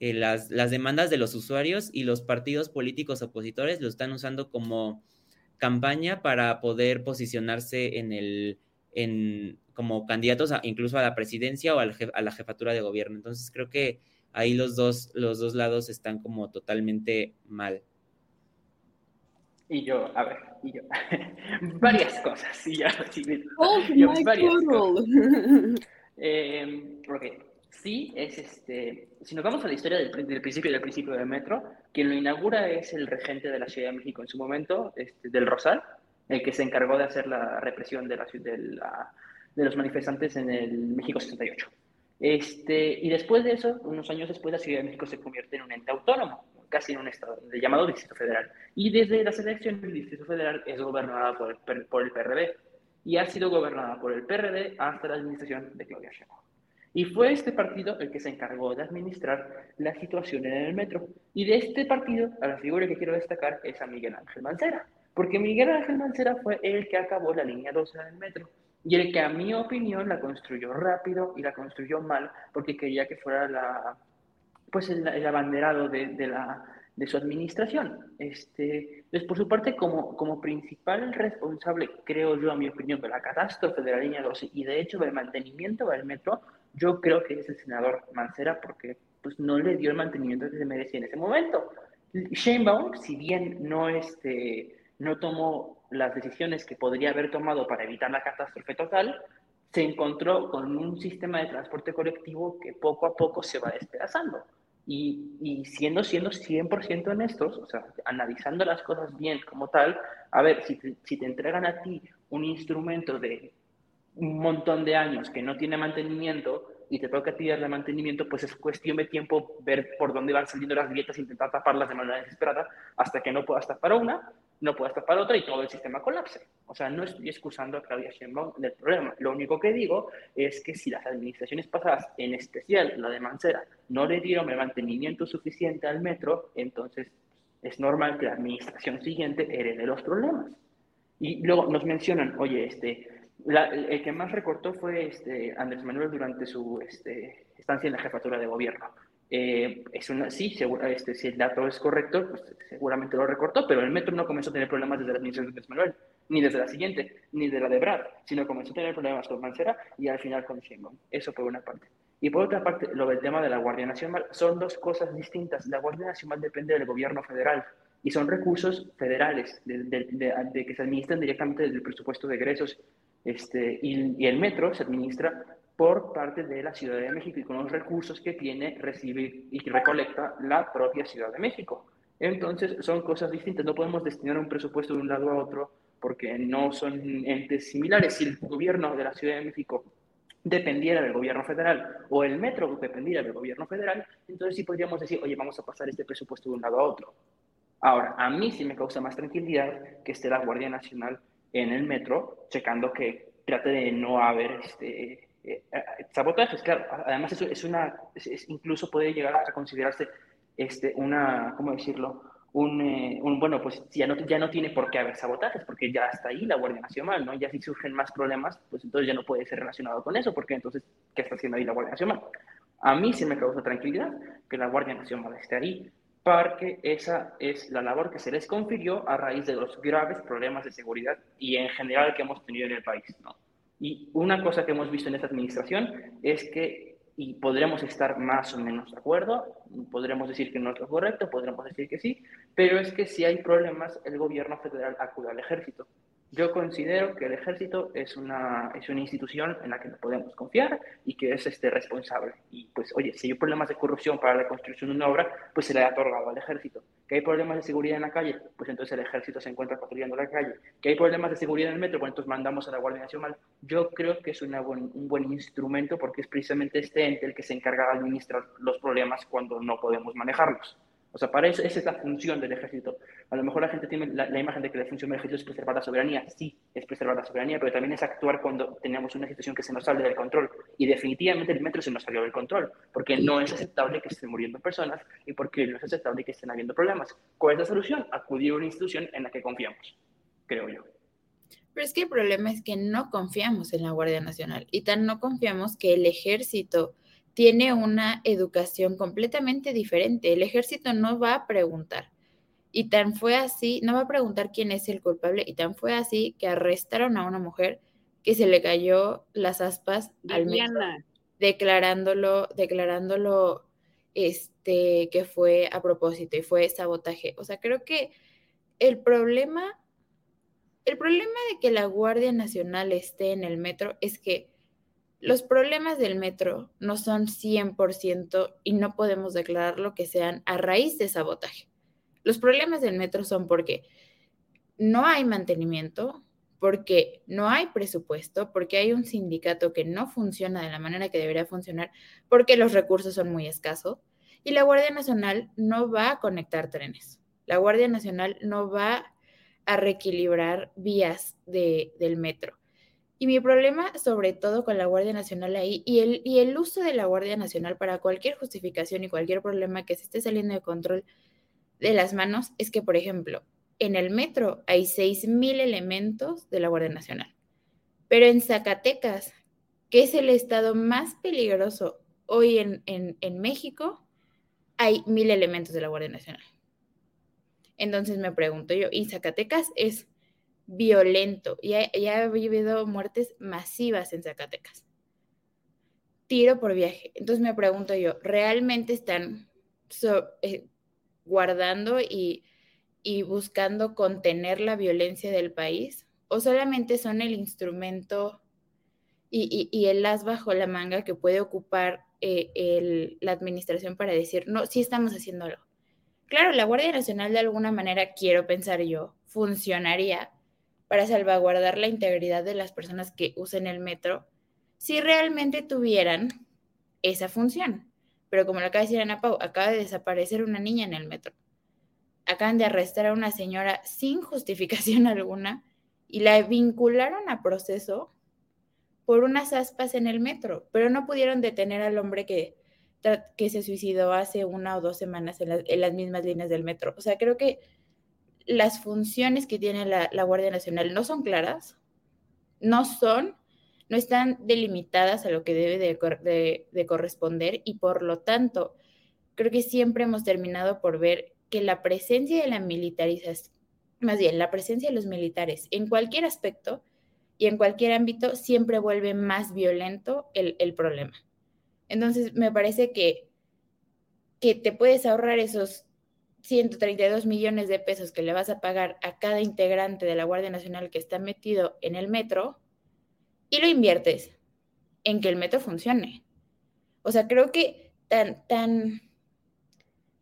eh, las, las, demandas de los usuarios y los partidos políticos opositores lo están usando como campaña para poder posicionarse en el, en, como candidatos a, incluso a la presidencia o al jef, a la jefatura de gobierno. Entonces creo que ahí los dos, los dos lados están como totalmente mal. Y yo, a ver, y yo, varias cosas, y ya, sí, oh, yo, varias cosas. Eh, sí es este, si nos vamos a la historia del, del, principio del principio del metro, quien lo inaugura es el regente de la Ciudad de México en su momento, este, del Rosal, el que se encargó de hacer la represión de, la, de, la, de los manifestantes en el México 68. Este, y después de eso, unos años después, la Ciudad de México se convierte en un ente autónomo, casi en un estado, llamado Distrito Federal. Y desde las elecciones el Distrito Federal es gobernada por el, por el PRD y ha sido gobernada por el PRD hasta la administración de Claudia Sheinbaum. Y fue este partido el que se encargó de administrar la situación en el metro. Y de este partido, a la figura que quiero destacar es a Miguel Ángel Mancera, porque Miguel Ángel Mancera fue el que acabó la línea 12 del metro y el que a mi opinión la construyó rápido y la construyó mal porque quería que fuera la, pues el, abanderado de, de, la, de su administración. Este, pues por su parte, como, como principal responsable, creo yo, a mi opinión, de la catástrofe de la línea 12 y de hecho del mantenimiento del metro, yo creo que es el senador Mancera porque pues, no le dio el mantenimiento que se merecía en ese momento. Sheinbaum, si bien no, este, no tomó las decisiones que podría haber tomado para evitar la catástrofe total, se encontró con un sistema de transporte colectivo que poco a poco se va despedazando. Y, y, siendo, siendo 100% honestos, o sea, analizando las cosas bien como tal, a ver, si te, si te entregan a ti un instrumento de un montón de años que no tiene mantenimiento y te toca de mantenimiento, pues es cuestión de tiempo ver por dónde van saliendo las grietas, intentar taparlas de manera desesperada hasta que no puedas tapar una, no puedas tapar otra y todo el sistema colapse. O sea, no estoy excusando a Claudia Sheinbaum del problema. Lo único que digo es que si las administraciones pasadas, en especial la de Mancera, no le dieron el mantenimiento suficiente al metro, entonces es normal que la administración siguiente herede los problemas. Y luego nos mencionan, oye, este, el que más recortó fue este, Andrés Manuel durante su este, estancia en la jefatura de gobierno. Eh, es una, sí, seguro, este, si el dato es correcto, pues seguramente lo recortó, pero el metro no comenzó a tener problemas desde la administración de Andrés Manuel, ni desde la siguiente, ni de la de Brad, sino comenzó a tener problemas con Mancera y al final con Sheinbaum. Eso por una parte. Y por otra parte, lo del tema de la Guardia Nacional son dos cosas distintas. La Guardia Nacional depende del gobierno federal y son recursos federales de, que se administran directamente del presupuesto de egresos este, y, el metro se administra por parte de la Ciudad de México y con los recursos que tiene, recibe y recolecta la propia Ciudad de México. Entonces, son cosas distintas. No podemos destinar un presupuesto de un lado a otro porque no son entes similares. Si el gobierno de la Ciudad de México dependiera del gobierno federal o el metro dependiera del gobierno federal, entonces sí podríamos decir, oye, vamos a pasar este presupuesto de un lado a otro. Ahora, a mí sí me causa más tranquilidad que esté la Guardia Nacional en el metro, checando que trate de no haber este, eh, eh, sabotajes. Claro, además eso es una, incluso puede llegar a considerarse este, una, ¿cómo decirlo? Un, eh, un, bueno, pues ya no, ya no tiene por qué haber sabotajes, porque ya está ahí la Guardia Nacional, ¿no? Ya si surgen más problemas, pues entonces ya no puede ser relacionado con eso, porque entonces, ¿qué está haciendo ahí la Guardia Nacional? A mí sí me causa tranquilidad que la Guardia Nacional esté ahí, porque esa es la labor que se les confirió a raíz de los graves problemas de seguridad y en general que hemos tenido en el país. ¿no? Y una cosa que hemos visto en esta administración es que, y podremos estar más o menos de acuerdo, podremos decir que no es lo correcto, podremos decir que sí, pero es que si hay problemas, el gobierno federal acude al ejército. Yo considero que el ejército es una, es una institución en la que podemos confiar y que es este, responsable. Y pues, oye, si hay problemas de corrupción para la construcción de una obra, pues se le ha otorgado al ejército. Que hay problemas de seguridad en la calle, pues entonces el ejército se encuentra patrullando la calle. Que hay problemas de seguridad en el metro, pues entonces mandamos a la Guardia Nacional. Yo creo que es un buen instrumento porque es precisamente este ente el que se encarga de administrar los problemas cuando no podemos manejarlos. O sea, para eso esa es la función del ejército. A lo mejor la gente tiene la, imagen de que la función del ejército es preservar la soberanía. Sí, es preservar la soberanía, pero también es actuar cuando tenemos una situación que se nos sale del control. Y definitivamente el metro se nos salió del control, porque no es aceptable que estén muriendo personas y porque no es aceptable que estén habiendo problemas. ¿Cuál es la solución? Acudir a una institución en la que confiamos, creo yo. Pero es que el problema es que no confiamos en la Guardia Nacional y tan no confiamos que el ejército tiene una educación completamente diferente. El ejército no va a preguntar. Y tan fue así, no va a preguntar quién es el culpable, y tan fue así que arrestaron a una mujer que se le cayó las aspas al metro, declarándolo, declarándolo este, que fue a propósito y fue sabotaje. O sea, creo que el problema, el problema de que la Guardia Nacional esté en el metro es que los problemas del metro no son 100% y no podemos declararlo que sean a raíz de sabotaje. Los problemas del metro son porque no hay mantenimiento, porque no hay presupuesto, porque hay un sindicato que no funciona de la manera que debería funcionar, porque los recursos son muy escasos Y la Guardia Nacional no va a conectar trenes. La Guardia Nacional no va a reequilibrar vías de, del metro. Y mi problema, sobre todo con la Guardia Nacional ahí, y el, uso de la Guardia Nacional para cualquier justificación y cualquier problema que se esté saliendo de control de las manos, es que, por ejemplo, en el metro hay 6.000 elementos de la Guardia Nacional. Pero en Zacatecas, que es el estado más peligroso hoy en, en, México, hay mil elementos de la Guardia Nacional. Entonces me pregunto yo, ¿y Zacatecas es violento? Ya, ya ha habido muertes masivas en Zacatecas. Tiro por viaje. Entonces me pregunto yo, ¿realmente están eh, guardando y, y buscando contener la violencia del país? ¿O solamente son el instrumento y, el as bajo la manga que puede ocupar eh, la administración para decir, no, sí estamos haciéndolo. Claro, la Guardia Nacional de alguna manera, quiero pensar yo, funcionaría para salvaguardar la integridad de las personas que usen el metro si realmente tuvieran esa función. Pero como lo acaba de decir Ana Pau, acaba de desaparecer una niña en el metro. Acaban de arrestar a una señora sin justificación alguna y la vincularon a proceso por unas aspas en el metro, pero no pudieron detener al hombre que, que se suicidó hace una o dos semanas en, las mismas líneas del metro. O sea, creo que las funciones que tiene la, Guardia Nacional no son claras, no son, no están delimitadas a lo que debe de, de corresponder y por lo tanto, creo que siempre hemos terminado por ver que la presencia de la militarización, más bien la presencia de los militares en cualquier aspecto, y en cualquier ámbito siempre vuelve más violento el, problema. Entonces, me parece que, que te puedes ahorrar esos 132 millones de pesos que le vas a pagar a cada integrante de la Guardia Nacional que está metido en el metro y lo inviertes en que el metro funcione. O sea, creo que tan, tan,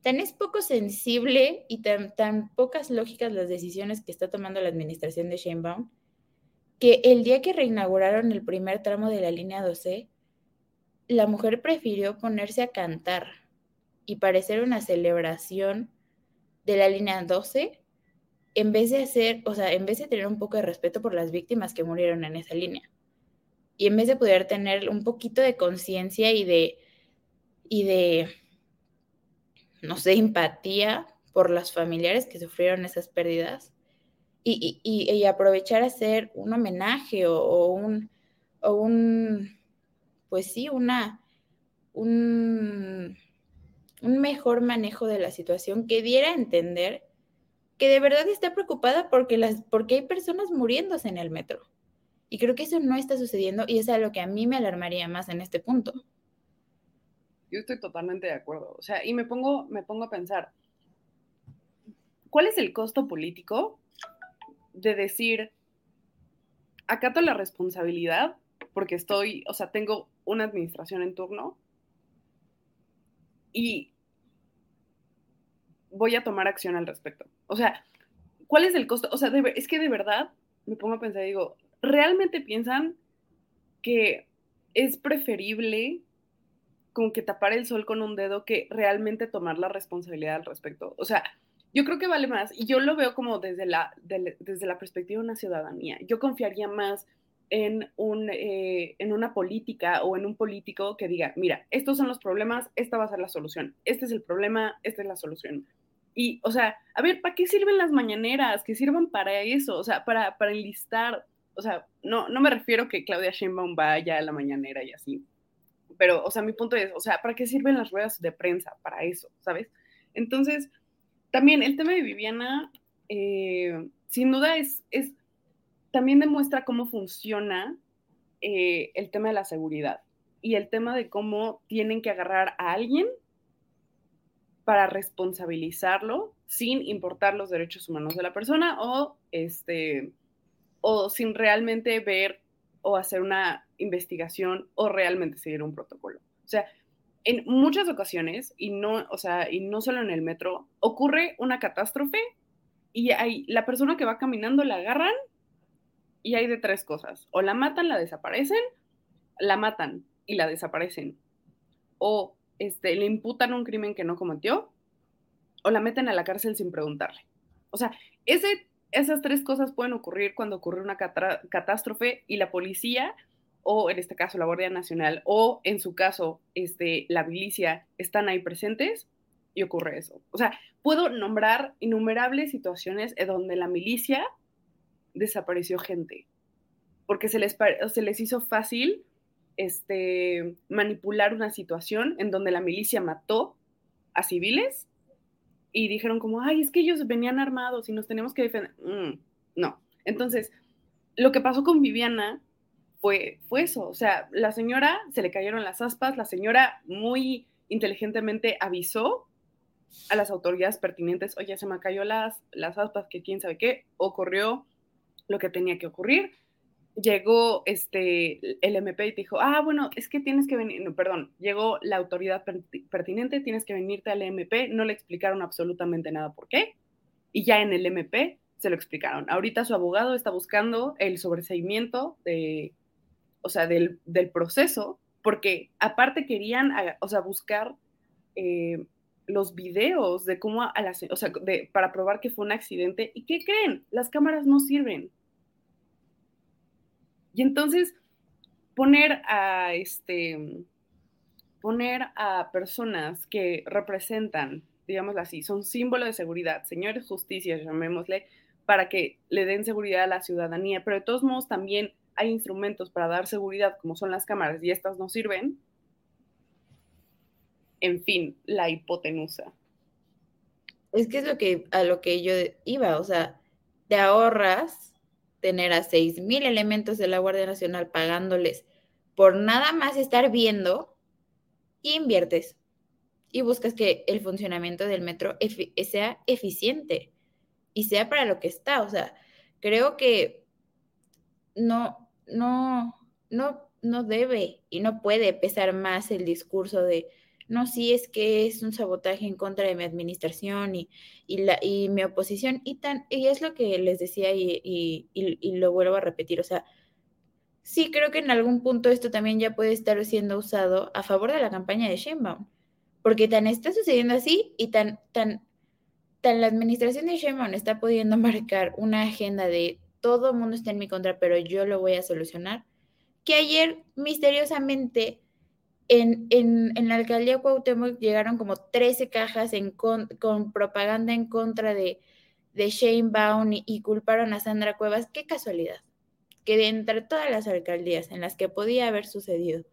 tan es poco sensible y tan, tan pocas lógicas las decisiones que está tomando la administración de Sheinbaum que el día que reinauguraron el primer tramo de la línea 12, la mujer prefirió ponerse a cantar y parecer una celebración de la línea 12 en vez de hacer, o sea, en vez de tener un poco de respeto por las víctimas que murieron en esa línea. Y en vez de poder tener un poquito de conciencia y de, y de, no sé, empatía por las familiares que sufrieron esas pérdidas, y, y, y aprovechar a hacer un homenaje o, un, o un, pues sí, una, un, un mejor manejo de la situación que diera a entender que de verdad está preocupada porque, las, porque hay personas muriéndose en el metro. Y creo que eso no está sucediendo y es algo que a mí me alarmaría más en este punto. Yo estoy totalmente de acuerdo. O sea, y me pongo, me pongo a pensar, ¿cuál es el costo político de decir, acato la responsabilidad porque estoy, o sea, tengo una administración en turno y voy a tomar acción al respecto. O sea, ¿cuál es el costo? O sea, es que de verdad me pongo a pensar, digo, ¿realmente piensan que es preferible como que tapar el sol con un dedo que realmente tomar la responsabilidad al respecto? O sea, yo creo que vale más, y yo lo veo como desde la, desde la perspectiva de una ciudadanía. Yo confiaría más en, un, eh, en una política o en un político que diga, mira, estos son los problemas, esta va a ser la solución, este es el problema, esta es la solución. Y, o sea, a ver, ¿para qué sirven las mañaneras? Que sirvan para eso, o sea, para, para enlistar, o sea, no, no me refiero que Claudia Sheinbaum vaya a la mañanera y así, pero, o sea, mi punto es, o sea, ¿para qué sirven las ruedas de prensa? Para eso, ¿sabes? Entonces, también el tema de Viviana, eh, sin duda, es, es, también demuestra cómo funciona eh, el tema de la seguridad y el tema de cómo tienen que agarrar a alguien para responsabilizarlo sin importar los derechos humanos de la persona o, este, o sin realmente ver o hacer una investigación o realmente seguir un protocolo. O sea, en muchas ocasiones, y no, o sea, y no solo en el metro, ocurre una catástrofe y hay, la persona que va caminando la agarran y hay de tres cosas. O la matan, la desaparecen, la matan y la desaparecen. O este, le imputan un crimen que no cometió o la meten a la cárcel sin preguntarle. O sea, esas tres cosas pueden ocurrir cuando ocurre una catástrofe y la policía o en este caso la Guardia Nacional o en su caso este, la milicia están ahí presentes y ocurre eso. O sea, puedo nombrar innumerables situaciones en donde la milicia desapareció gente porque se les, se les hizo fácil este, manipular una situación en donde la milicia mató a civiles y dijeron como, ay, es que ellos venían armados y nos tenemos que defender. Mm, no. Entonces, lo que pasó con Viviana fue, fue eso. O sea, la señora se le cayeron las aspas, la señora muy inteligentemente avisó a las autoridades pertinentes, oye, se me cayó las, las aspas, que quién sabe qué, ocurrió lo que tenía que ocurrir, llegó este, el MP y dijo, ah, bueno, es que tienes que venir, no, perdón, llegó la autoridad pertinente, tienes que venirte al MP, no le explicaron absolutamente nada por qué, y ya en el MP se lo explicaron. Ahorita su abogado está buscando el sobreseimiento de, o sea, del, proceso, porque aparte querían, o sea, buscar eh, los videos de cómo a la, o sea, de, para probar que fue un accidente, ¿y qué creen? Las cámaras no sirven y entonces poner a este poner a personas que representan, digámoslo así, son símbolo de seguridad, señores justicia, llamémosle, para que le den seguridad a la ciudadanía, pero de todos modos también hay instrumentos para dar seguridad, como son las cámaras, y estas no sirven. En fin, la hipotenusa. Es que es lo que a lo que yo iba, o sea, te ahorras tener a mil elementos de la Guardia Nacional pagándoles por nada más estar viendo, inviertes y buscas que el funcionamiento del metro sea eficiente y sea para lo que está. O sea, creo que no, no, no, no debe y no puede pesar más el discurso de no, sí es que es un sabotaje en contra de mi administración y, la, y mi oposición, y, tan, y es lo que les decía y, y, lo vuelvo a repetir, o sea, sí creo que en algún punto esto también ya puede estar siendo usado a favor de la campaña de Sheinbaum, porque tan está sucediendo así y tan, tan, tan la administración de Sheinbaum está pudiendo marcar una agenda de todo el mundo está en mi contra, pero yo lo voy a solucionar, que ayer misteriosamente en, la alcaldía Cuauhtémoc llegaron como 13 cajas con, propaganda en contra de, de Shane Baum y, culparon a Sandra Cuevas. Qué casualidad que de entre todas las alcaldías en las que podía haber sucedido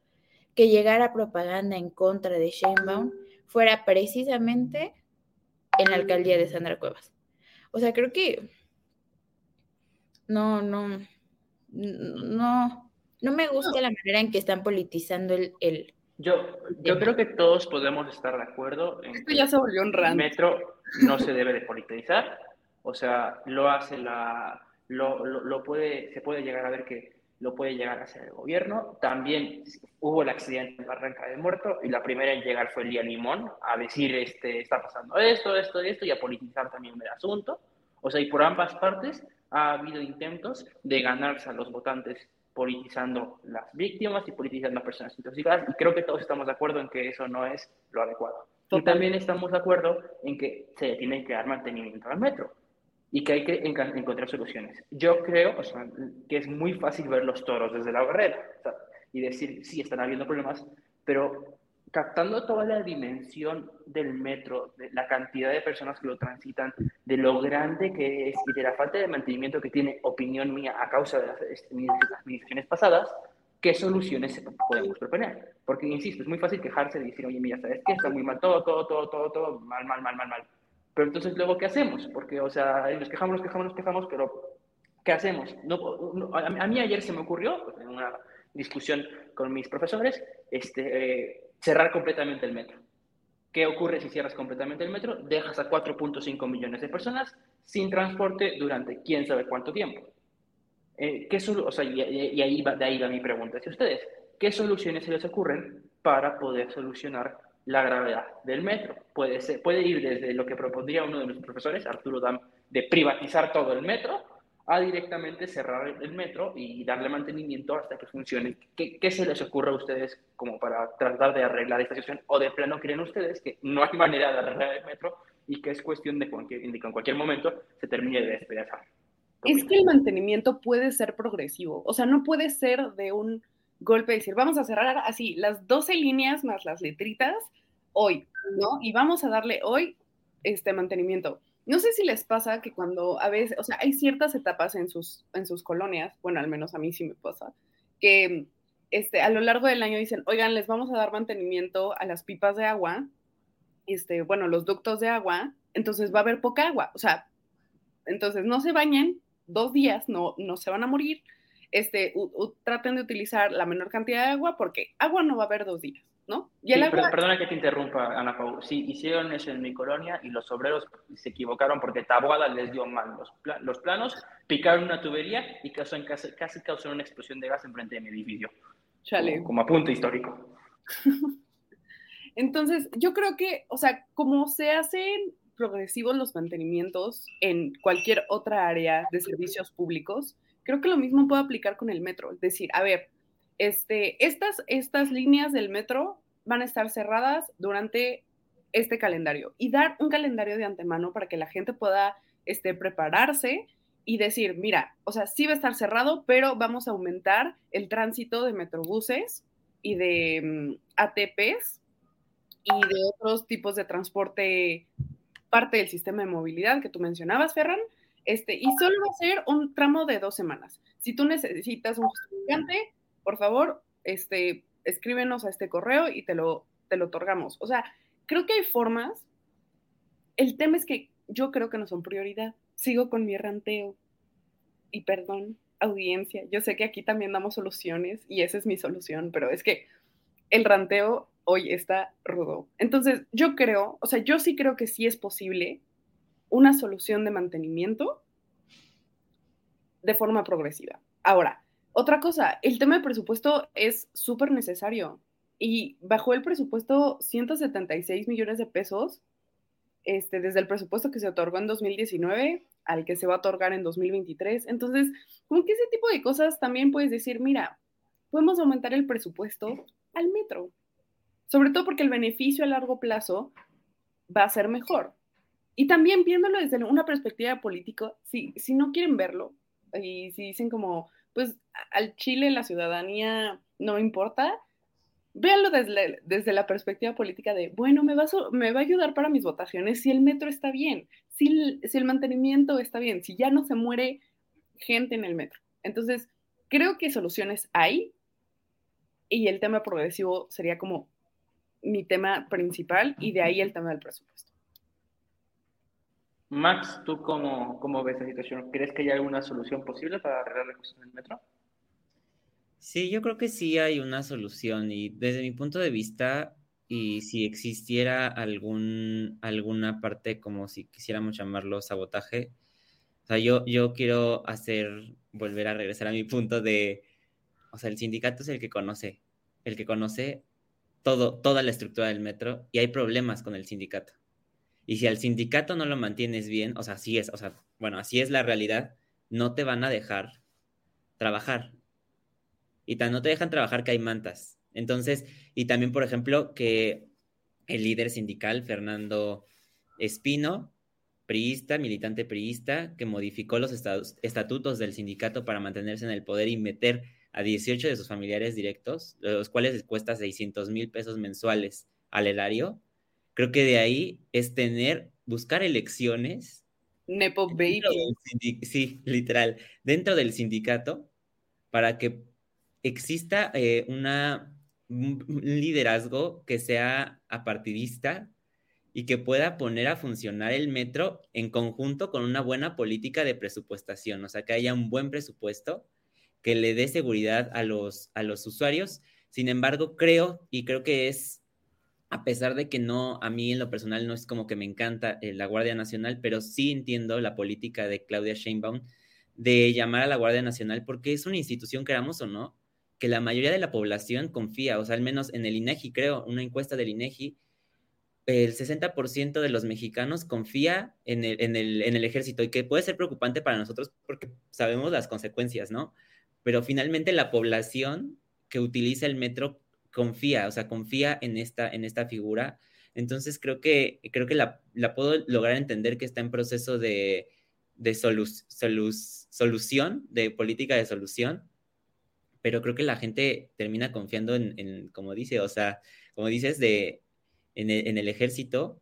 que llegara propaganda en contra de Shane Baum fuera precisamente en la alcaldía de Sandra Cuevas. O sea, creo que no, no, no, no me gusta la manera en que están politizando el, yo, yo creo que todos podemos estar de acuerdo en Esto ya se volvió un el metro no se debe de politizar, o sea, lo hace la, lo, lo, puede, se puede llegar a ver que lo puede llegar a hacer el gobierno. También hubo el accidente en Barranca de Muerto y la primera en llegar fue Lía Limón a decir, este, está pasando esto, esto, esto y a politizar también el asunto. O sea, y por ambas partes ha habido intentos de ganarse a los votantes politizando las víctimas y politizando a personas intoxicadas. Y creo que todos estamos de acuerdo en que eso no es lo adecuado. Y también estamos de acuerdo en que se tiene que dar mantenimiento al metro y que hay que encontrar soluciones. Yo creo o sea, que es muy fácil ver los toros desde la barrera y decir, sí, están habiendo problemas, pero captando toda la dimensión del metro, de la cantidad de personas que lo transitan, de lo grande que es y de la falta de mantenimiento que tiene, opinión mía, a causa de las administraciones pasadas, ¿qué soluciones podemos proponer? Porque, insisto, es muy fácil quejarse y decir, oye, mira, ¿sabes qué? Está muy mal todo, todo, todo, todo, todo, mal, mal, mal, mal, mal. Pero entonces, luego, ¿qué hacemos? Porque, o sea, nos quejamos, nos quejamos, nos quejamos, pero ¿qué hacemos? No, a, mí ayer se me ocurrió, pues, en una discusión con mis profesores, este... Eh, cerrar completamente el metro. ¿Qué ocurre si cierras completamente el metro? Dejas a 4.5 millones de personas sin transporte durante quién sabe cuánto tiempo. Eh, ¿qué o sea, y, ahí va, de ahí va mi pregunta hacia ustedes. ¿Qué soluciones se les ocurren para poder solucionar la gravedad del metro? Puede, ser, puede ir desde lo que propondría uno de los profesores, Arturo Dam, de privatizar todo el metro, a directamente cerrar el metro y darle mantenimiento hasta que funcione. ¿Qué, ¿Qué, se les ocurre a ustedes como para tratar de arreglar esta situación? ¿O de plano creen ustedes que no hay manera de arreglar el metro y que es cuestión de, que en cualquier momento se termine de despedazar? Es que el mantenimiento puede ser progresivo, o sea, no puede ser de un golpe decir, vamos a cerrar así las 12 líneas más las letritas hoy, ¿no? Y vamos a darle hoy este mantenimiento no sé si les pasa que cuando a veces, o sea, hay ciertas etapas en sus, en sus colonias, bueno, al menos a mí sí me pasa, que este, a lo largo del año dicen, oigan, les vamos a dar mantenimiento a las pipas de agua, este, bueno, los ductos de agua, entonces va a haber poca agua, o sea, entonces no se bañen dos días, no, no se van a morir, este, traten de utilizar la menor cantidad de agua porque agua no va a haber dos días. ¿No? Y Perdona que te interrumpa, Ana Paula. Sí, hicieron eso en mi colonia y los obreros se equivocaron porque Taboada les dio mal los, los planos, picaron una tubería y casi, casi causaron una explosión de gas en frente de mi edificio. Chale. Como, apunte histórico. Entonces, yo creo que, o sea, como se hacen progresivos los mantenimientos en cualquier otra área de servicios públicos, creo que lo mismo puede aplicar con el metro. Es decir, a ver, este, estas, estas líneas del metro van a estar cerradas durante este calendario y dar un calendario de antemano para que la gente pueda este, prepararse y decir, mira, o sea, sí va a estar cerrado, pero vamos a aumentar el tránsito de metrobuses y de mm, ATPs y de otros tipos de transporte, parte del sistema de movilidad que tú mencionabas, Ferran, este, y solo va a ser un tramo de dos semanas. Si tú necesitas un justificante, por favor, este, escríbenos a este correo y te lo, te lo otorgamos. O sea, creo que hay formas. El tema es que yo creo que no son prioridad. Sigo con mi ranteo. Y perdón, audiencia, yo sé que aquí también damos soluciones y esa es mi solución, pero es que el ranteo hoy está rudo. Entonces, yo creo, o sea, yo sí creo que sí es posible una solución de mantenimiento de forma progresiva. Ahora, otra cosa, el tema de presupuesto es súper necesario y bajó el presupuesto 176 millones de pesos este, desde el presupuesto que se otorgó en 2019 al que se va a otorgar en 2023. Entonces, como que ese tipo de cosas también puedes decir, mira, podemos aumentar el presupuesto al metro, sobre todo porque el beneficio a largo plazo va a ser mejor. Y también viéndolo desde una perspectiva política, si, si no quieren verlo y si dicen como, pues al Chile la ciudadanía no importa, véanlo desde, desde la perspectiva política de, bueno, me va, a, me va a ayudar para mis votaciones si el metro está bien, si, si el mantenimiento está bien, si ya no se muere gente en el metro. Entonces, creo que soluciones hay y el tema progresivo sería como mi tema principal y de ahí el tema del presupuesto. Max, ¿tú cómo, cómo ves la situación? ¿Crees que hay alguna solución posible para arreglar la cuestión del metro? Sí, yo creo que sí hay una solución y desde mi punto de vista, y si existiera algún, alguna parte como si quisiéramos llamarlo sabotaje, o sea, yo, yo quiero hacer, volver a regresar a mi punto de, o sea, el sindicato es el que conoce, el que conoce todo, toda la estructura del metro y hay problemas con el sindicato. Y si al sindicato no lo mantienes bien, o sea, así es, o sea, bueno, así es la realidad, no te van a dejar trabajar. Y tan no te dejan trabajar que hay mantas. Entonces, y también, por ejemplo, que el líder sindical, Fernando Espino, priista, militante priista, que modificó los estatutos del sindicato para mantenerse en el poder y meter a 18 de sus familiares directos, los cuales les cuesta 600 mil pesos mensuales al erario, Creo que de ahí es tener, buscar elecciones. Nepo baby. Sí, literal. Dentro del sindicato para que exista eh, una, un liderazgo que sea apartidista y que pueda poner a funcionar el metro en conjunto con una buena política de presupuestación, o sea, que haya un buen presupuesto que le dé seguridad a los, a los usuarios. Sin embargo, creo, y creo que es a pesar de que no, a mí en lo personal no es como que me encanta eh, la Guardia Nacional, pero sí entiendo la política de Claudia Sheinbaum de llamar a la Guardia Nacional porque es una institución, queramos o no, que la mayoría de la población confía, o sea, al menos en el INEGI, creo, una encuesta del INEGI, el 60% de los mexicanos confía en el, en, el, en el ejército y que puede ser preocupante para nosotros porque sabemos las consecuencias, ¿no? Pero finalmente la población que utiliza el metro confía, o sea, confía en esta, en esta figura. Entonces creo que, creo que la, la puedo lograr entender que está en proceso de, de solu solución, de política de solución, pero creo que la gente termina confiando en, en como dice, o sea, como dices, de, en, el, en el ejército,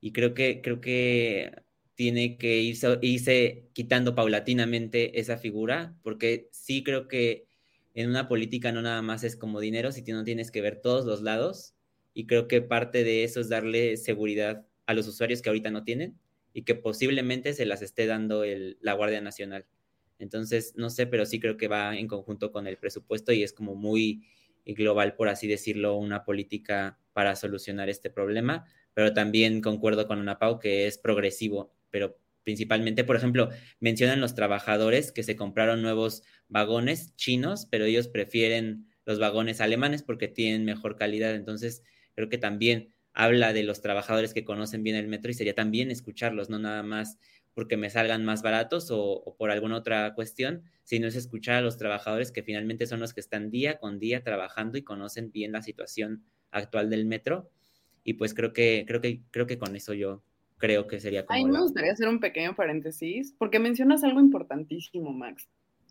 y creo que, creo que tiene que irse, irse quitando paulatinamente esa figura, porque sí creo que en una política no nada más es como dinero, si no tienes que ver todos los lados, y creo que parte de eso es darle seguridad a los usuarios que ahorita no tienen y que posiblemente se las esté dando la Guardia Nacional. Entonces, no sé, pero sí creo que va en conjunto con el presupuesto y es como muy global, por así decirlo, una política para solucionar este problema, pero también concuerdo con Ana Pau que es progresivo, pero principalmente, por ejemplo, mencionan los trabajadores que se compraron nuevos vagones chinos, pero ellos prefieren los vagones alemanes porque tienen mejor calidad, entonces creo que también habla de los trabajadores que conocen bien el metro y sería también escucharlos, no nada más porque me salgan más baratos o, por alguna otra cuestión, sino es escuchar a los trabajadores que finalmente son los que están día con día trabajando y conocen bien la situación actual del metro. Y pues creo que, creo que, creo que con eso yo creo que sería como. Ay, me gustaría hacer un pequeño paréntesis, porque mencionas algo importantísimo, Max.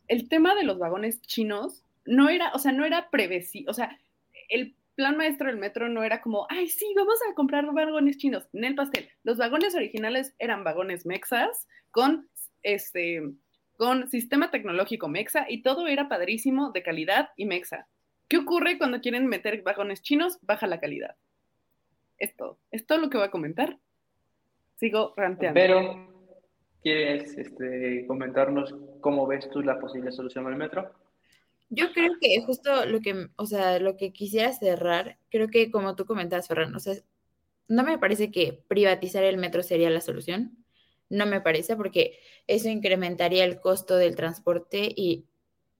El tema de los vagones chinos no era, o sea, no era previsible, o sea, el plan maestro del metro no era como, ay, sí, vamos a comprar vagones chinos, en el pastel. Los vagones originales eran vagones mexas con este con sistema tecnológico mexa y todo era padrísimo, de calidad y mexa. ¿Qué ocurre cuando quieren meter vagones chinos? Baja la calidad. Es todo. Es todo lo que voy a comentar. Sigo ranteando. Pero, ¿quieres este, comentarnos cómo ves tú la posible solución al metro? Yo creo que justo lo que, o sea, lo que quisiera cerrar, creo que como tú comentabas, Ferran, o sea, no me parece que privatizar el metro sería la solución. No me parece porque eso incrementaría el costo del transporte y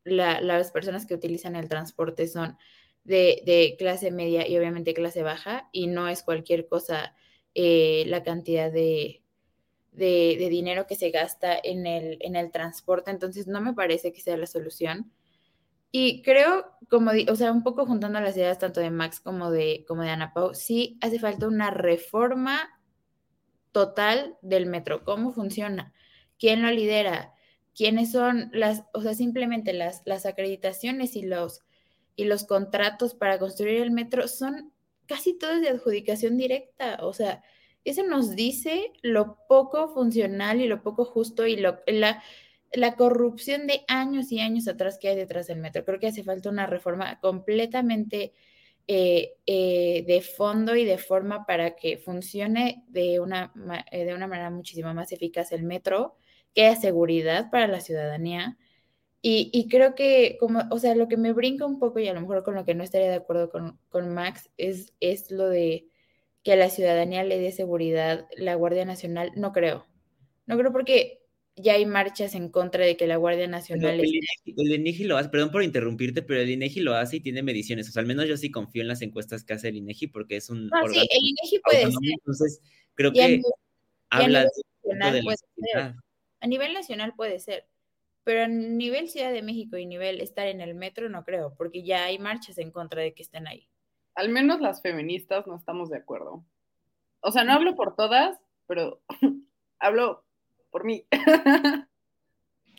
la, las personas que utilizan el transporte son de, de, clase media y obviamente clase baja y no es cualquier cosa eh, la cantidad de, de, dinero que se gasta en el, en el transporte. Entonces no me parece que sea la solución. Y creo, como, o sea, un poco juntando las ideas tanto de Max como de, como de Ana Pau, sí hace falta una reforma total del metro. ¿Cómo funciona? ¿Quién lo lidera? ¿Quiénes son las, o sea, simplemente las, las acreditaciones y los, y los contratos para construir el metro son casi todos de adjudicación directa? O sea, eso nos dice lo poco funcional y lo poco justo y lo, la, la corrupción de años y años atrás que hay detrás del metro. Creo que hace falta una reforma completamente eh, eh, de fondo y de forma para que funcione de una, eh, de una manera muchísimo más eficaz el metro, que haya seguridad para la ciudadanía. Y, y, creo que, como, o sea, lo que me brinca un poco y a lo mejor con lo que no estaría de acuerdo con, con Max es, es lo de que a la ciudadanía le dé seguridad la Guardia Nacional. No creo. No creo porque ya hay marchas en contra de que la Guardia Nacional... el, INEGI, el, INEGI, lo hace, perdón por interrumpirte, pero el INEGI lo hace y tiene mediciones. O sea, al menos yo sí confío en las encuestas que hace el INEGI porque es un... No, sí, el INEGI puede ser. Entonces, creo que nivel, habla de, de la A nivel nacional puede ser, pero a nivel Ciudad de México y nivel estar en el metro no creo, porque ya hay marchas en contra de que estén ahí. Al menos las feministas no estamos de acuerdo. O sea, no hablo por todas, pero hablo por mí.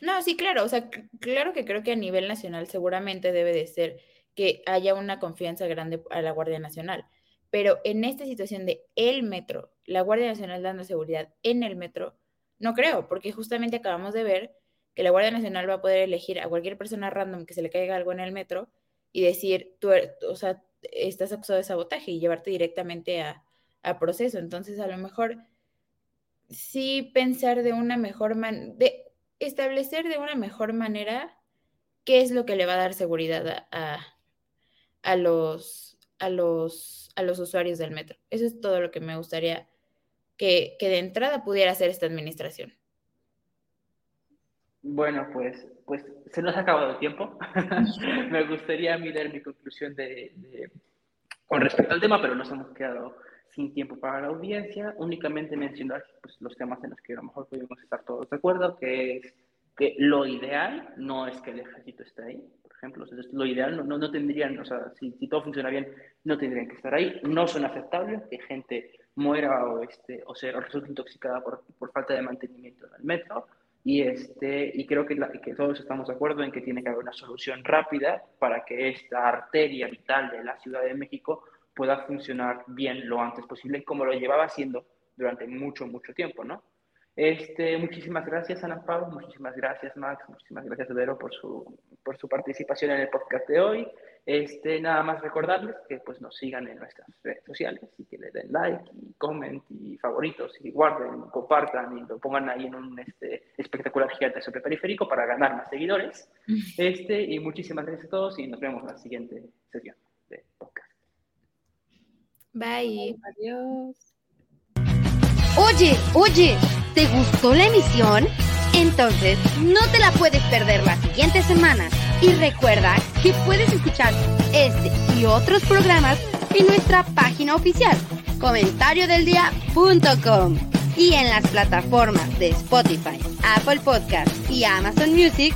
no, sí, claro, o sea, claro que creo que a nivel nacional seguramente debe de ser que haya una confianza grande a la Guardia Nacional, pero en esta situación de el metro, la Guardia Nacional dando seguridad en el metro, no creo, porque justamente acabamos de ver que la Guardia Nacional va a poder elegir a cualquier persona random que se le caiga algo en el metro y decir, tú, o sea, estás acusado de sabotaje y llevarte directamente a, a proceso. Entonces, a lo mejor sí pensar de una mejor manera, de establecer de una mejor manera qué es lo que le va a dar seguridad a, a, los, a, los, a los usuarios del metro. Eso es todo lo que me gustaría que, que de entrada pudiera hacer esta administración. Bueno, pues, pues se nos ha acabado el tiempo. me gustaría mirar mi conclusión de, de, con respecto al tema, pero nos hemos quedado sin tiempo para la audiencia, únicamente mencionar pues, los temas en los que a lo mejor podemos estar todos de acuerdo, que es que lo ideal no es que el ejército esté ahí, por ejemplo, lo ideal no, no, no tendrían, o sea, si, si, todo funciona bien, no tendrían que estar ahí, no son aceptables que gente muera o, este, o, sea, o resulte intoxicada por, por falta de mantenimiento en el metro, y, este, y creo que, la, que, todos estamos de acuerdo en que tiene que haber una solución rápida para que esta arteria vital de la Ciudad de México pueda funcionar bien lo antes posible, como lo llevaba haciendo durante mucho, mucho tiempo, ¿no? Este, muchísimas gracias, Ana Pau, muchísimas gracias, Max, muchísimas gracias, Vero, por su, por su participación en el podcast de hoy. Este, nada más recordarles que pues, nos sigan en nuestras redes sociales y que le den like y comment y favoritos y guarden, compartan y lo pongan ahí en un este, espectacular gigante sobre periférico para ganar más seguidores. Este, y muchísimas gracias a todos y nos vemos en la siguiente sesión de podcast. Bye. Adiós. Oye, oye, ¿te gustó la emisión? Entonces, no te la puedes perder la siguiente semana. Y recuerda que puedes escuchar este y otros programas en nuestra página oficial, comentariodeldia.com y en las plataformas de Spotify, Apple Podcast y Amazon Music